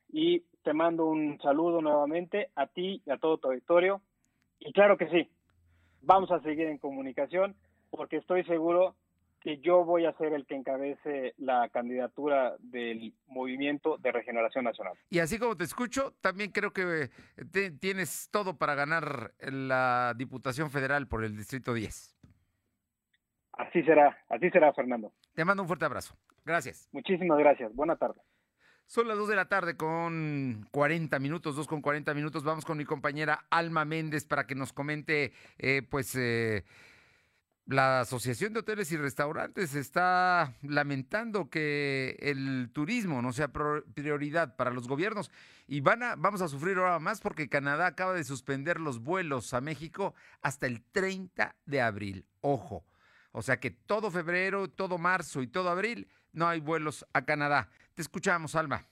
y te mando un saludo nuevamente a ti y a todo tu auditorio. Y claro que sí, vamos a seguir en comunicación porque estoy seguro que yo voy a ser el que encabece la candidatura del Movimiento de Regeneración Nacional. Y así como te escucho, también creo que eh, tienes todo para ganar la Diputación Federal por el Distrito 10. Así será, así será, Fernando. Te mando un fuerte abrazo. Gracias. Muchísimas gracias. Buena tarde. Son las 2 de la tarde con 40 minutos, 2 con 40 minutos. Vamos con mi compañera Alma Méndez para que nos comente, eh, pues... Eh, la Asociación de Hoteles y Restaurantes está lamentando que el turismo no sea prioridad para los gobiernos y van a, vamos a sufrir ahora más porque Canadá acaba de suspender los vuelos a México hasta el 30 de abril. Ojo. O sea que todo febrero, todo marzo y todo abril no hay vuelos a Canadá. Te escuchamos, Alma.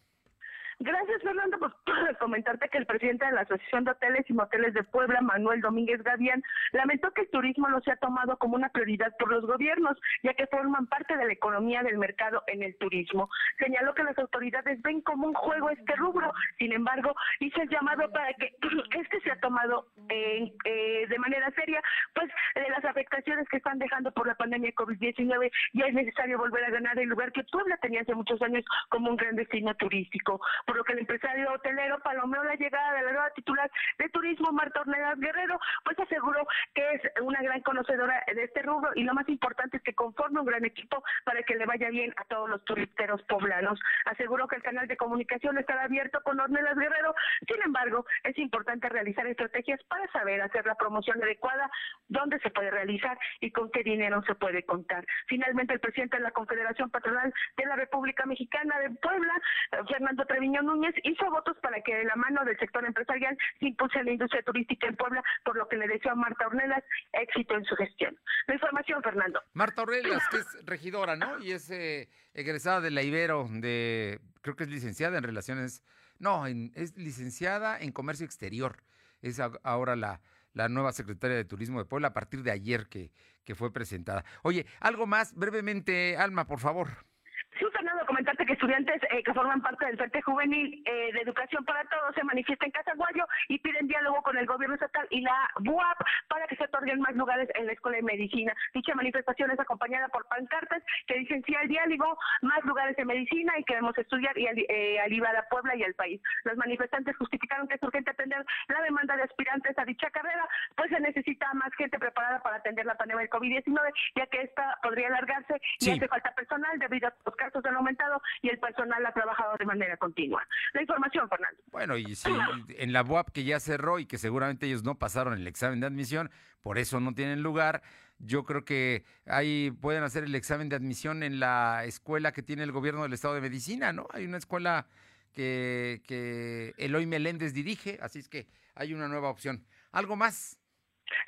Gracias, Fernando, por comentarte que el presidente de la Asociación de Hoteles y Moteles de Puebla, Manuel Domínguez Gavián, lamentó que el turismo no se ha tomado como una prioridad por los gobiernos, ya que forman parte de la economía del mercado en el turismo. Señaló que las autoridades ven como un juego este rubro, sin embargo, hizo el llamado para que este se ha tomado eh, de manera seria, pues de las afectaciones que están dejando por la pandemia COVID-19, ya es necesario volver a ganar el lugar que Puebla tenía hace muchos años como un gran destino turístico por lo que el empresario hotelero palomeó la llegada de la nueva titular de turismo, Marta Ornelas Guerrero, pues aseguró que es una gran conocedora de este rubro y lo más importante es que conforme un gran equipo para que le vaya bien a todos los turisteros poblanos. Aseguró que el canal de comunicación estará abierto con Ornelas Guerrero, sin embargo, es importante realizar estrategias para saber hacer la promoción adecuada, dónde se puede realizar y con qué dinero se puede contar. Finalmente, el presidente de la Confederación Patronal de la República Mexicana de Puebla, Fernando Treviño Núñez hizo votos para que de la mano del sector empresarial se impulse la industria turística en Puebla, por lo que le deseo a Marta Ornelas éxito en su gestión. La información, Fernando. Marta Ornelas, que es regidora, ¿no? Y es eh, egresada de la Ibero, de, creo que es licenciada en relaciones, no, es licenciada en comercio exterior. Es ahora la, la nueva secretaria de Turismo de Puebla a partir de ayer que, que fue presentada. Oye, algo más brevemente, Alma, por favor. Que estudiantes eh, que forman parte del Frente Juvenil eh, de Educación para Todos se manifiestan en Casaguayo y piden diálogo con el gobierno estatal y la BUAP para que se otorguen más lugares en la Escuela de Medicina. Dicha manifestación es acompañada por pancartas que dicen sí al diálogo, más lugares en medicina y queremos estudiar y eh, aliviar a Puebla y al país. Los manifestantes justificaron que es urgente atender la demanda de aspirantes a dicha carrera, pues se necesita más gente preparada para atender la pandemia del COVID-19, ya que esta podría alargarse y hace falta personal debido a los casos han aumentado y el personal ha trabajado de manera continua. La información, Fernando. Bueno, y si en la UAP que ya cerró y que seguramente ellos no pasaron el examen de admisión, por eso no tienen lugar. Yo creo que ahí pueden hacer el examen de admisión en la escuela que tiene el gobierno del Estado de Medicina, ¿no? Hay una escuela que, que Eloy Meléndez dirige, así es que hay una nueva opción. ¿Algo más?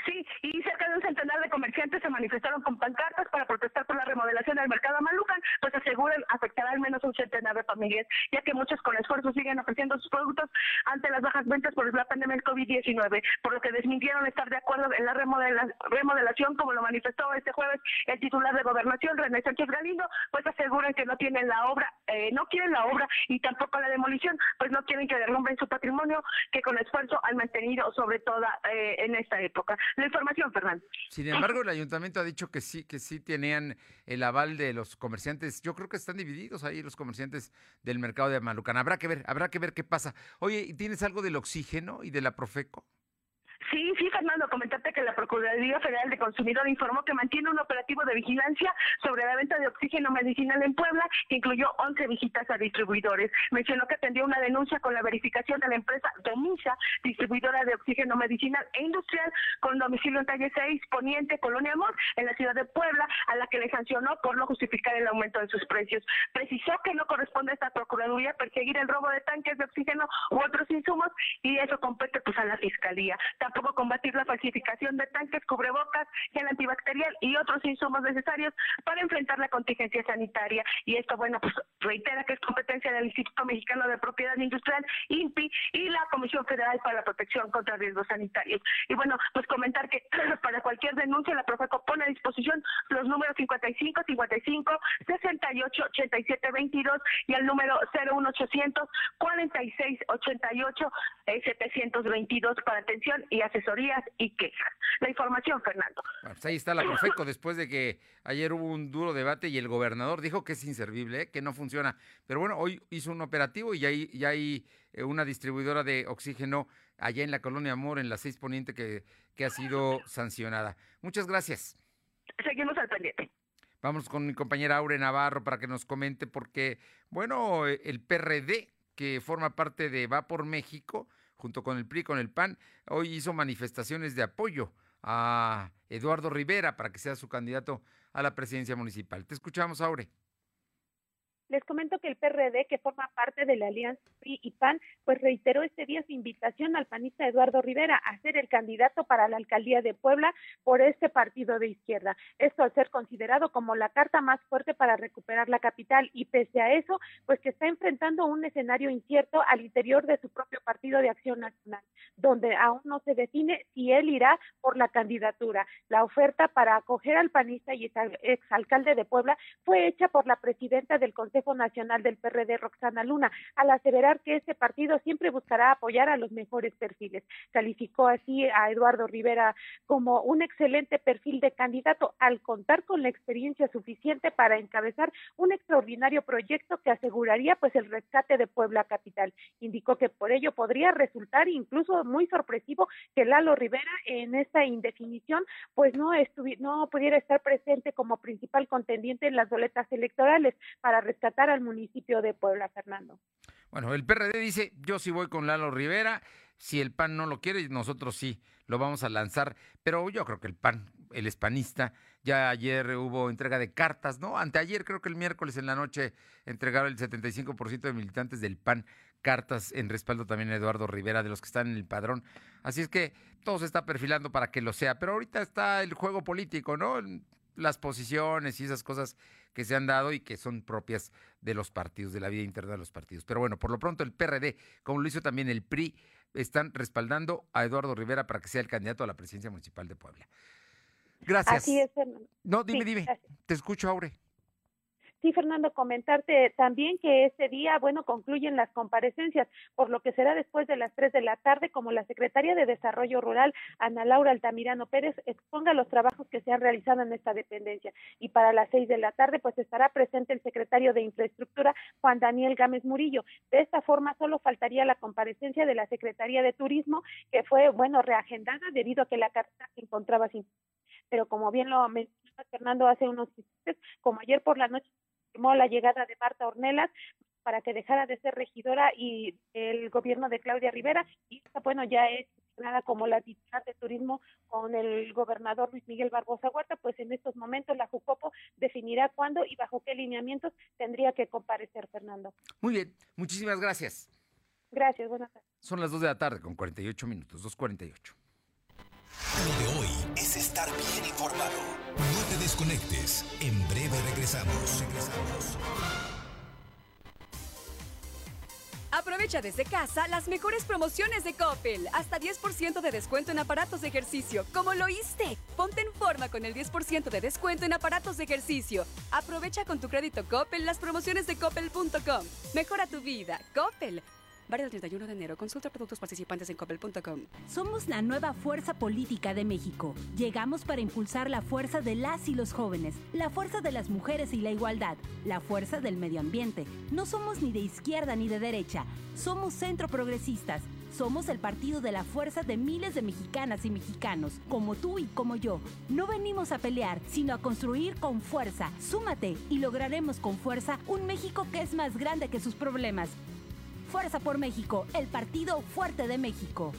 Sí, y cerca un centenar de comerciantes se manifestaron con pancartas para protestar por la remodelación del mercado Malucan, pues aseguran afectará al menos un centenar de familias, ya que muchos con esfuerzo siguen ofreciendo sus productos ante las bajas ventas por la pandemia del COVID-19, por lo que desmintieron estar de acuerdo en la remodelación, como lo manifestó este jueves el titular de Gobernación, René Sánchez Galindo, pues aseguran que no tienen la obra, eh, no quieren la obra y tampoco la demolición, pues no quieren que derrumben su patrimonio que con esfuerzo han mantenido sobre todo eh, en esta época. La información, Fernando. Sin embargo, el ayuntamiento ha dicho que sí, que sí tenían el aval de los comerciantes. Yo creo que están divididos ahí los comerciantes del mercado de Malucán. Habrá que ver, habrá que ver qué pasa. Oye, ¿y tienes algo del oxígeno y de la Profeco? Sí, sí, Fernando, comentarte que la Procuraduría Federal de Consumidor informó que mantiene un operativo de vigilancia sobre la venta de oxígeno medicinal en Puebla, que incluyó 11 visitas a distribuidores. Mencionó que atendió una denuncia con la verificación de la empresa Domisa, distribuidora de oxígeno medicinal e industrial, con domicilio en calle 6, Poniente, Colonia Amor, en la ciudad de Puebla, a la que le sancionó por no justificar el aumento de sus precios. Precisó que no corresponde a esta Procuraduría perseguir el robo de tanques de oxígeno u otros insumos y eso compete pues a la Fiscalía. Tampoco combatir la falsificación de tanques, cubrebocas, gel antibacterial y otros insumos necesarios para enfrentar la contingencia sanitaria. Y esto, bueno, pues reitera que es competencia del Instituto Mexicano de Propiedad Industrial, INPI, y la Comisión Federal para la Protección contra Riesgos Sanitarios. Y bueno, pues comentar que para cualquier denuncia la Profeco pone a disposición los números 55 55 68 87 22 y el número 01800 46 88 722 para atención y asesorías y quejas. La información, Fernando. Bueno, pues ahí está la Profeco, después de que ayer hubo un duro debate y el gobernador dijo que es inservible, que no funciona. Pero bueno, hoy hizo un operativo y ya hay, ya hay eh, una distribuidora de oxígeno allá en la colonia Amor, en la 6 Poniente, que, que ha sido sancionada. Muchas gracias. Seguimos al pendiente. Vamos con mi compañera Aure Navarro para que nos comente, porque, bueno, el PRD, que forma parte de Va por México, junto con el PRI, con el PAN, hoy hizo manifestaciones de apoyo a Eduardo Rivera para que sea su candidato a la presidencia municipal. Te escuchamos, Aure. Les comento que el PRD, que forma parte de la Alianza PRI y PAN, pues reiteró este día su invitación al panista Eduardo Rivera a ser el candidato para la alcaldía de Puebla por este partido de izquierda. Esto al ser considerado como la carta más fuerte para recuperar la capital y pese a eso, pues que está enfrentando un escenario incierto al interior de su propio partido de Acción Nacional, donde aún no se define si él irá por la candidatura. La oferta para acoger al panista y exalcalde de Puebla fue hecha por la presidenta del Consejo Nacional del PRD, Roxana Luna, al aseverar que este partido siempre buscará apoyar a los mejores perfiles. Calificó así a Eduardo Rivera como un excelente perfil de candidato al contar con la experiencia suficiente para encabezar un extraordinario proyecto que aseguraría pues el rescate de Puebla capital. Indicó que por ello podría resultar incluso muy sorpresivo que Lalo Rivera en esta indefinición pues no no pudiera estar presente como principal contendiente en las boletas electorales para rescatar al municipio de Puebla, Fernando. Bueno, el PRD dice, yo sí voy con Lalo Rivera, si el PAN no lo quiere, nosotros sí lo vamos a lanzar, pero yo creo que el PAN, el hispanista, ya ayer hubo entrega de cartas, ¿no? Anteayer, creo que el miércoles en la noche, entregaron el 75% de militantes del PAN cartas en respaldo también a Eduardo Rivera, de los que están en el padrón. Así es que todo se está perfilando para que lo sea, pero ahorita está el juego político, ¿no? Las posiciones y esas cosas que se han dado y que son propias de los partidos, de la vida interna de los partidos. Pero bueno, por lo pronto el PRD, como lo hizo también el PRI, están respaldando a Eduardo Rivera para que sea el candidato a la presidencia municipal de Puebla. Gracias. Así es, No, dime, dime. Te escucho, Aure. Sí, Fernando, comentarte también que este día, bueno, concluyen las comparecencias, por lo que será después de las 3 de la tarde, como la secretaria de Desarrollo Rural, Ana Laura Altamirano Pérez, exponga los trabajos que se han realizado en esta dependencia. Y para las 6 de la tarde, pues estará presente el secretario de Infraestructura, Juan Daniel Gámez Murillo. De esta forma, solo faltaría la comparecencia de la Secretaría de Turismo, que fue, bueno, reagendada debido a que la carta se encontraba sin. Pero como bien lo mencionaba Fernando hace unos meses, como ayer por la noche confirmó la llegada de Marta Ornelas para que dejara de ser regidora y el gobierno de Claudia Rivera y bueno ya es nada como la titular de turismo con el gobernador Luis Miguel Barbosa Huerta, pues en estos momentos la Jucopo definirá cuándo y bajo qué lineamientos tendría que comparecer Fernando. Muy bien, muchísimas gracias. Gracias, buenas tardes. Son las 2 de la tarde con 48 minutos, 2.48. Lo de hoy es estar bien informado. No te desconectes. En breve regresamos. Regresamos. Aprovecha desde casa las mejores promociones de Coppel. Hasta 10% de descuento en aparatos de ejercicio. ¿Cómo lo oíste? Ponte en forma con el 10% de descuento en aparatos de ejercicio. Aprovecha con tu crédito Coppel las promociones de coppel.com. Mejora tu vida. Coppel. Varia el 31 de enero. Consulta productos participantes en coppel.com. Somos la nueva fuerza política de México. Llegamos para impulsar la fuerza de las y los jóvenes, la fuerza de las mujeres y la igualdad, la fuerza del medio ambiente. No somos ni de izquierda ni de derecha. Somos centro progresistas. Somos el partido de la fuerza de miles de mexicanas y mexicanos, como tú y como yo. No venimos a pelear, sino a construir con fuerza. Súmate y lograremos con fuerza un México que es más grande que sus problemas. Fuerza por México, el partido fuerte de México.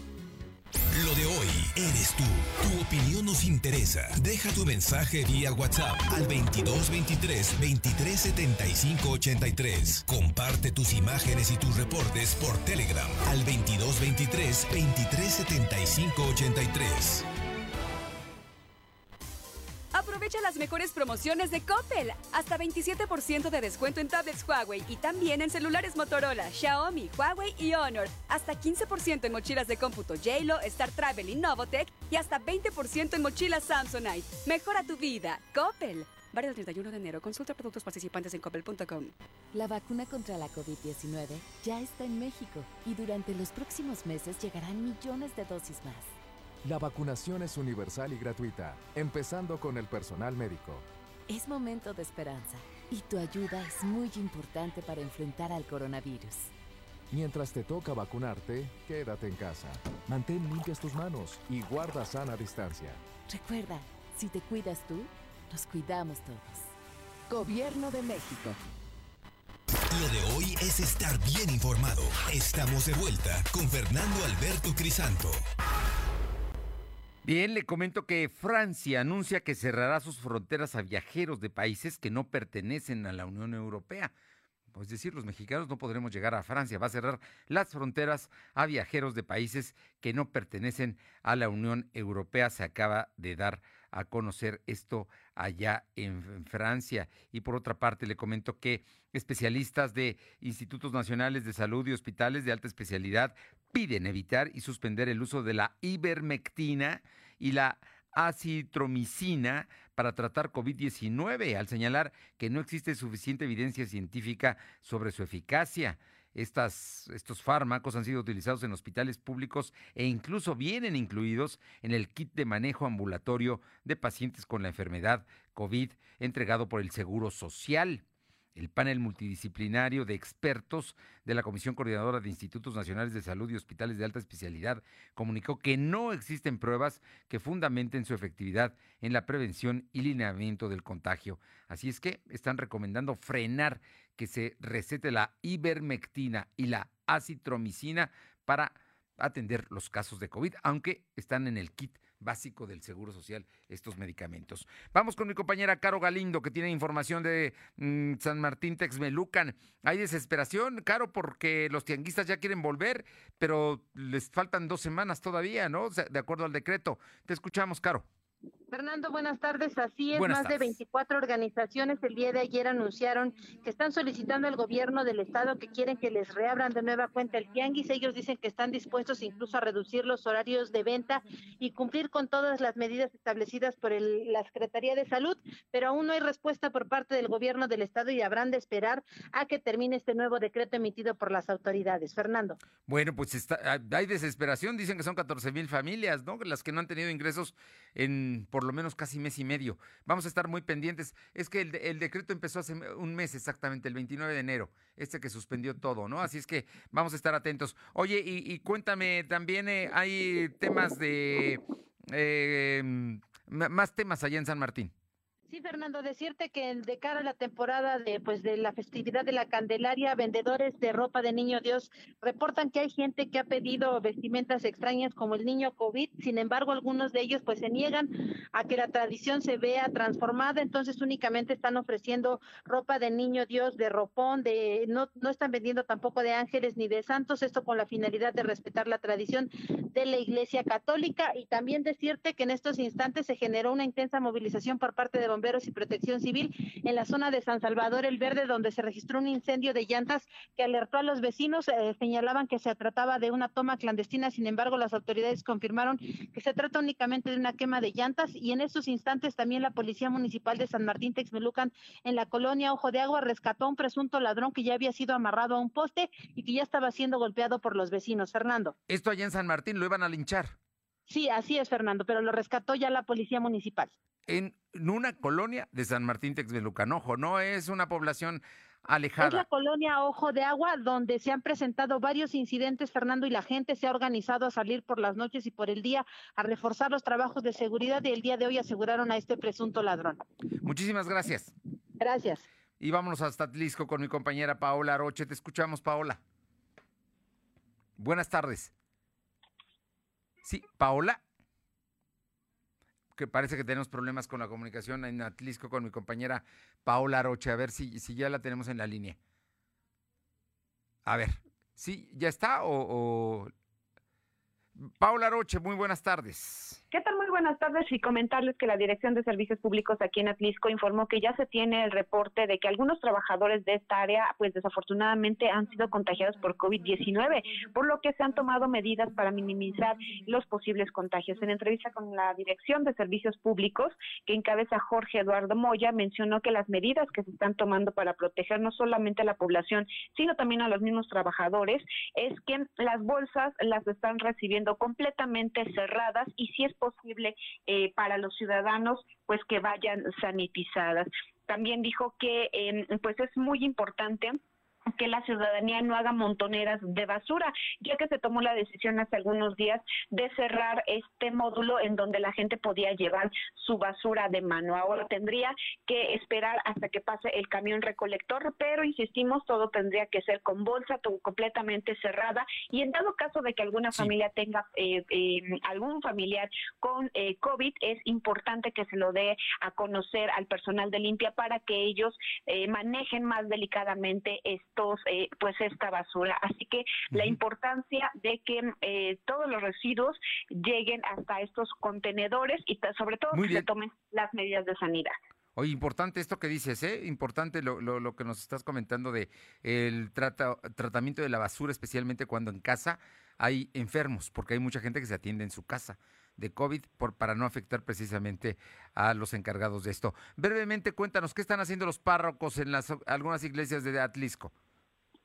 Lo de hoy eres tú. Tu opinión nos interesa. Deja tu mensaje vía WhatsApp al 2223 2375 83. Comparte tus imágenes y tus reportes por Telegram al 2223 2375 83. Mejores promociones de Coppel. Hasta 27% de descuento en tablets Huawei y también en celulares Motorola, Xiaomi, Huawei y Honor. Hasta 15% en mochilas de cómputo JLO, Star Travel y Novotech y hasta 20% en mochilas Samsonite. Mejora tu vida. Coppel. Válido el 31 de enero. Consulta productos participantes en coppel.com. La vacuna contra la COVID-19 ya está en México y durante los próximos meses llegarán millones de dosis más. La vacunación es universal y gratuita, empezando con el personal médico. Es momento de esperanza y tu ayuda es muy importante para enfrentar al coronavirus. Mientras te toca vacunarte, quédate en casa. Mantén limpias tus manos y guarda sana distancia. Recuerda, si te cuidas tú, nos cuidamos todos. Gobierno de México. Lo de hoy es estar bien informado. Estamos de vuelta con Fernando Alberto Crisanto. Bien, le comento que Francia anuncia que cerrará sus fronteras a viajeros de países que no pertenecen a la Unión Europea. Es decir, los mexicanos no podremos llegar a Francia. Va a cerrar las fronteras a viajeros de países que no pertenecen a la Unión Europea. Se acaba de dar a conocer esto allá en Francia. Y por otra parte, le comento que especialistas de institutos nacionales de salud y hospitales de alta especialidad piden evitar y suspender el uso de la ivermectina y la acitromicina para tratar COVID-19, al señalar que no existe suficiente evidencia científica sobre su eficacia. Estos fármacos han sido utilizados en hospitales públicos e incluso vienen incluidos en el kit de manejo ambulatorio de pacientes con la enfermedad COVID entregado por el Seguro Social. El panel multidisciplinario de expertos de la Comisión Coordinadora de Institutos Nacionales de Salud y Hospitales de Alta Especialidad comunicó que no existen pruebas que fundamenten su efectividad en la prevención y lineamiento del contagio. Así es que están recomendando frenar que se recete la ivermectina y la acitromicina para atender los casos de COVID, aunque están en el kit básico del Seguro Social estos medicamentos. Vamos con mi compañera Caro Galindo, que tiene información de mm, San Martín Texmelucan. Hay desesperación, Caro, porque los tianguistas ya quieren volver, pero les faltan dos semanas todavía, ¿no? De acuerdo al decreto. Te escuchamos, Caro. Fernando, buenas tardes. Así es, Buenas más de tardes. 24 organizaciones el día de ayer anunciaron que están solicitando al gobierno del estado que quieren que les reabran de nueva cuenta el tianguis. Ellos dicen que están dispuestos incluso a reducir los horarios de venta y cumplir con todas las medidas establecidas por el- la Secretaría de Salud, pero aún no hay respuesta por parte del gobierno del estado y habrán de esperar a que termine este nuevo decreto emitido por las autoridades. Fernando. Bueno, pues está, hay desesperación, dicen que son 14 mil familias, ¿no? Las que no han tenido ingresos en por lo menos casi mes y medio. Vamos a estar muy pendientes. Es que el, de- el decreto empezó hace un mes exactamente, el 29 de enero, este que suspendió todo, ¿no? Así es que vamos a estar atentos. Oye, y, y cuéntame, también eh, hay temas de... eh, más temas allá en San Martín. Sí, Fernando, decirte que de cara a la temporada de pues de la festividad de la Candelaria, vendedores de ropa de niño Dios reportan que hay gente que ha pedido vestimentas extrañas como el niño COVID. Sin embargo, algunos de ellos pues se niegan a que la tradición se vea transformada, entonces únicamente están ofreciendo ropa de niño Dios, de ropón, de no no están vendiendo tampoco de ángeles ni de santos, esto con la finalidad de respetar la tradición de la Iglesia Católica. Y también decirte que en estos instantes se generó una intensa movilización por parte de y protección civil en la zona de San Salvador el Verde, donde se registró un incendio de llantas que alertó a los vecinos, eh, señalaban que se trataba de una toma clandestina, sin embargo las autoridades confirmaron que se trata únicamente de una quema de llantas y en estos instantes también la Policía Municipal de San Martín Texmelucan en la colonia Ojo de Agua rescató a un presunto ladrón que ya había sido amarrado a un poste y que ya estaba siendo golpeado por los vecinos. Fernando. Esto allá en San Martín lo iban a linchar. Sí, así es, Fernando, pero lo rescató ya la Policía Municipal. En una colonia de San Martín Texmelucan. Ojo, no es una población alejada. Es la colonia Ojo de Agua, donde se han presentado varios incidentes, Fernando, y la gente se ha organizado a salir por las noches y por el día a reforzar los trabajos de seguridad y el día de hoy aseguraron a este presunto ladrón. Muchísimas gracias. Gracias. Y vámonos hasta Atlisco con mi compañera Paola Roche. Te escuchamos, Paola. Buenas tardes. Sí, Paola. Que parece que tenemos problemas con la comunicación en Atlisco con mi compañera Paola Roche. A ver si, si ya la tenemos en la línea. A ver, ¿sí? ¿Ya está? O, o... Paola Roche, muy buenas tardes. ¿Qué tal? Muy buenas tardes y comentarles que la Dirección de Servicios Públicos aquí en Atlisco informó que ya se tiene el reporte de que algunos trabajadores de esta área, pues desafortunadamente han sido contagiados por COVID-19, por lo que se han tomado medidas para minimizar los posibles contagios. En entrevista con la Dirección de Servicios Públicos, que encabeza Jorge Eduardo Moya, mencionó que las medidas que se están tomando para proteger no solamente a la población, sino también a los mismos trabajadores, es que las bolsas las están recibiendo completamente cerradas y si es posible eh, para los ciudadanos pues que vayan sanitizadas. También dijo que eh, pues es muy importante que la ciudadanía no haga montoneras de basura, ya que se tomó la decisión hace algunos días de cerrar este módulo en donde la gente podía llevar su basura de mano. Ahora tendría que esperar hasta que pase el camión recolector, pero insistimos, todo tendría que ser con bolsa todo completamente cerrada y en dado caso de que alguna familia tenga eh, eh, algún familiar con eh, COVID, es importante que se lo dé a conocer al personal de limpia para que ellos eh, manejen más delicadamente estos, eh, pues esta basura. Así que la importancia de que eh, todos los residuos lleguen hasta estos contenedores y sobre todo Muy que se tomen las medidas de sanidad. Oye, importante esto que dices, ¿eh? Importante lo, lo- lo que nos estás comentando de el trata- tratamiento de la basura, especialmente cuando en casa hay enfermos, porque hay mucha gente que se atiende en su casa de COVID por, para no afectar precisamente a los encargados de esto. Brevemente, cuéntanos, ¿qué están haciendo los párrocos en las algunas iglesias de Atlisco?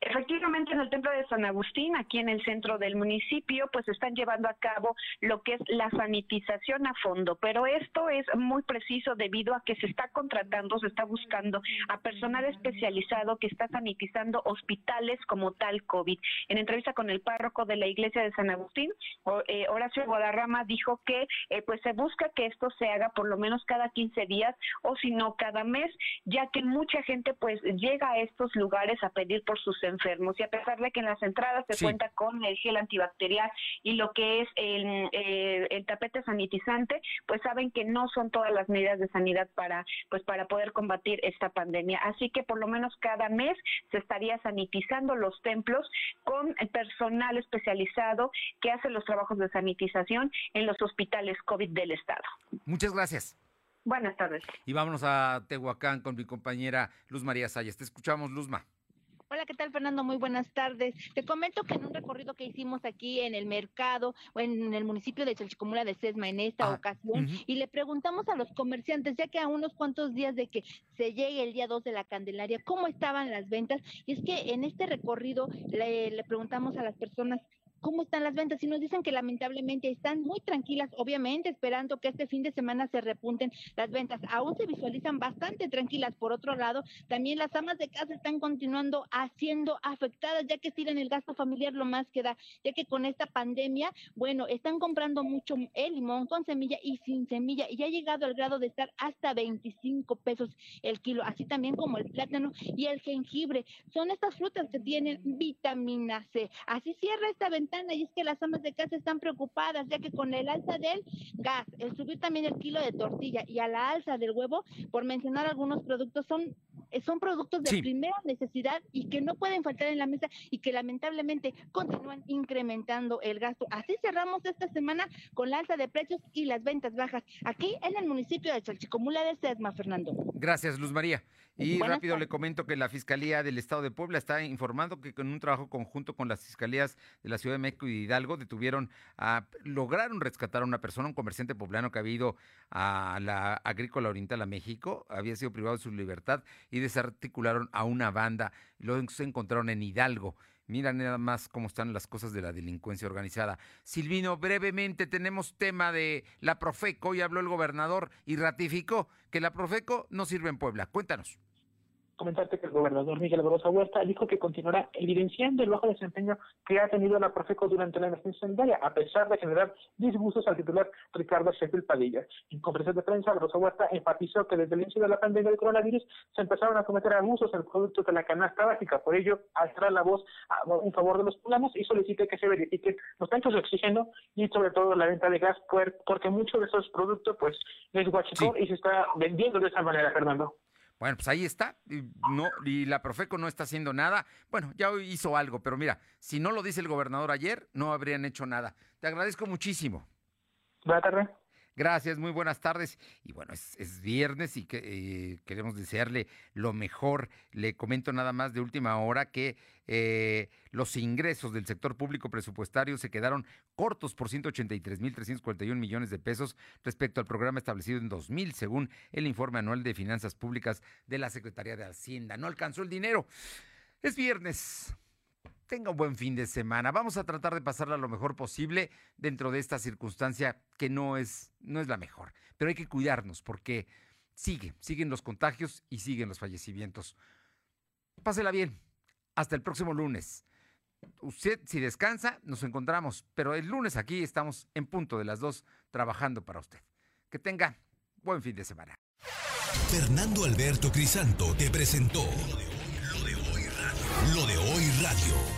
Efectivamente, en el templo de San Agustín, aquí en el centro del municipio, pues están llevando a cabo lo que es la sanitización a fondo, pero esto es muy preciso debido a que se está contratando, se está buscando a personal especializado que está sanitizando hospitales como tal COVID. En entrevista con el párroco de la iglesia de San Agustín, eh, Horacio Guadarrama dijo que eh, pues se busca que esto se haga por lo menos cada 15 días o si no cada mes, ya que mucha gente pues llega a estos lugares a pedir por sus enfermos y a pesar de que en las entradas se Sí. cuenta con el gel antibacterial y lo que es el, eh, el tapete sanitizante, pues saben que no son todas las medidas de sanidad para pues para poder combatir esta pandemia. Así que por lo menos cada mes se estaría sanitizando los templos con el personal especializado que hace los trabajos de sanitización en los hospitales COVID del estado. Muchas gracias. Buenas tardes. Y vámonos a Tehuacán con mi compañera Luz María Sayas. Te escuchamos, Luzma. Hola, ¿qué tal, Fernando? Muy buenas tardes. Te comento que en un recorrido que hicimos aquí en el mercado o en el municipio de Chalchicomula de Sesma en esta Ah, ocasión y le preguntamos a los comerciantes, ya que a unos cuantos días de que se llegue el día 2 de la Candelaria, cómo estaban las ventas. Y es que en este recorrido le, le preguntamos a las personas cómo están las ventas y nos dicen que lamentablemente están muy tranquilas, obviamente esperando que este fin de semana se repunten las ventas. Aún se visualizan bastante tranquilas. Por otro lado, también las amas de casa están continuando haciendo afectadas, ya que tiran el gasto familiar lo más que da, ya que con esta pandemia, bueno, están comprando mucho el limón con semilla y sin semilla y ha llegado al grado de estar hasta 25 pesos el kilo, así también como el plátano y el jengibre. Son estas frutas que tienen vitamina C. Así cierra esta ventana y es que las amas de casa están preocupadas, ya que con el alza del gas, el subir también el kilo de tortilla y a la alza del huevo, por mencionar algunos productos, son, eh, son productos de Sí. primera necesidad y que no pueden faltar en la mesa y que lamentablemente continúan incrementando el gasto. Así cerramos esta semana con la alza de precios y las ventas bajas aquí en el municipio de Chalchicomula de Sesma, Fernando. Gracias, Luz María. Y Buenas rápido le comento que la Fiscalía del Estado de Puebla está informando que con un trabajo conjunto con las fiscalías de la Ciudad de México y de Hidalgo detuvieron lograron rescatar a una persona, un comerciante poblano que había ido a la agrícola oriental a México, había sido privado de su libertad y desarticularon a una banda. Lo se encontraron en Hidalgo. Mira nada más cómo están las cosas de la delincuencia organizada. Silvino, brevemente tenemos tema de la Profeco. Hoy habló el gobernador y ratificó que la Profeco no sirve en Puebla. Cuéntanos. Comentarte que el gobernador Miguel Barroso Huerta dijo que continuará evidenciando el bajo desempeño que ha tenido la Profeco durante la emergencia sanitaria, a pesar de generar disgustos al titular Ricardo Sheffield Padilla. En conferencia de prensa, Barroso Huerta enfatizó que desde el inicio de la pandemia del coronavirus se empezaron a cometer abusos en productos de la canasta básica. Por ello, alzará la voz en favor de los planos y solicita que se verifiquen los tanques de oxígeno y sobre todo la venta de gas, porque muchos de esos productos pues es guachicó y se está vendiendo de esa manera, Fernando. Bueno, pues ahí está. Y, no, y la Profeco no está haciendo nada. Bueno, ya hizo algo, pero mira, si no lo dice el gobernador ayer, no habrían hecho nada. Te agradezco muchísimo. Buenas tardes. Gracias, muy buenas tardes. Y bueno, es, viernes y que, eh, queremos desearle lo mejor. Le comento nada más de última hora que eh, los ingresos del sector público presupuestario se quedaron cortos por 183.341 millones de pesos respecto al programa establecido en 2000, según el informe anual de finanzas públicas de la Secretaría de Hacienda. No alcanzó el dinero. Es viernes tenga un buen fin de semana. Vamos a tratar de pasarla lo mejor posible dentro de esta circunstancia que no es, no es la mejor. Pero hay que cuidarnos porque sigue, siguen los contagios y siguen los fallecimientos. Pásela bien. Hasta el próximo lunes. Usted, si descansa, nos encontramos. Pero el lunes aquí estamos en punto de las dos trabajando para usted. Que tenga buen fin de semana. Fernando Alberto Crisanto te presentó lo de hoy radio. Lo de hoy radio.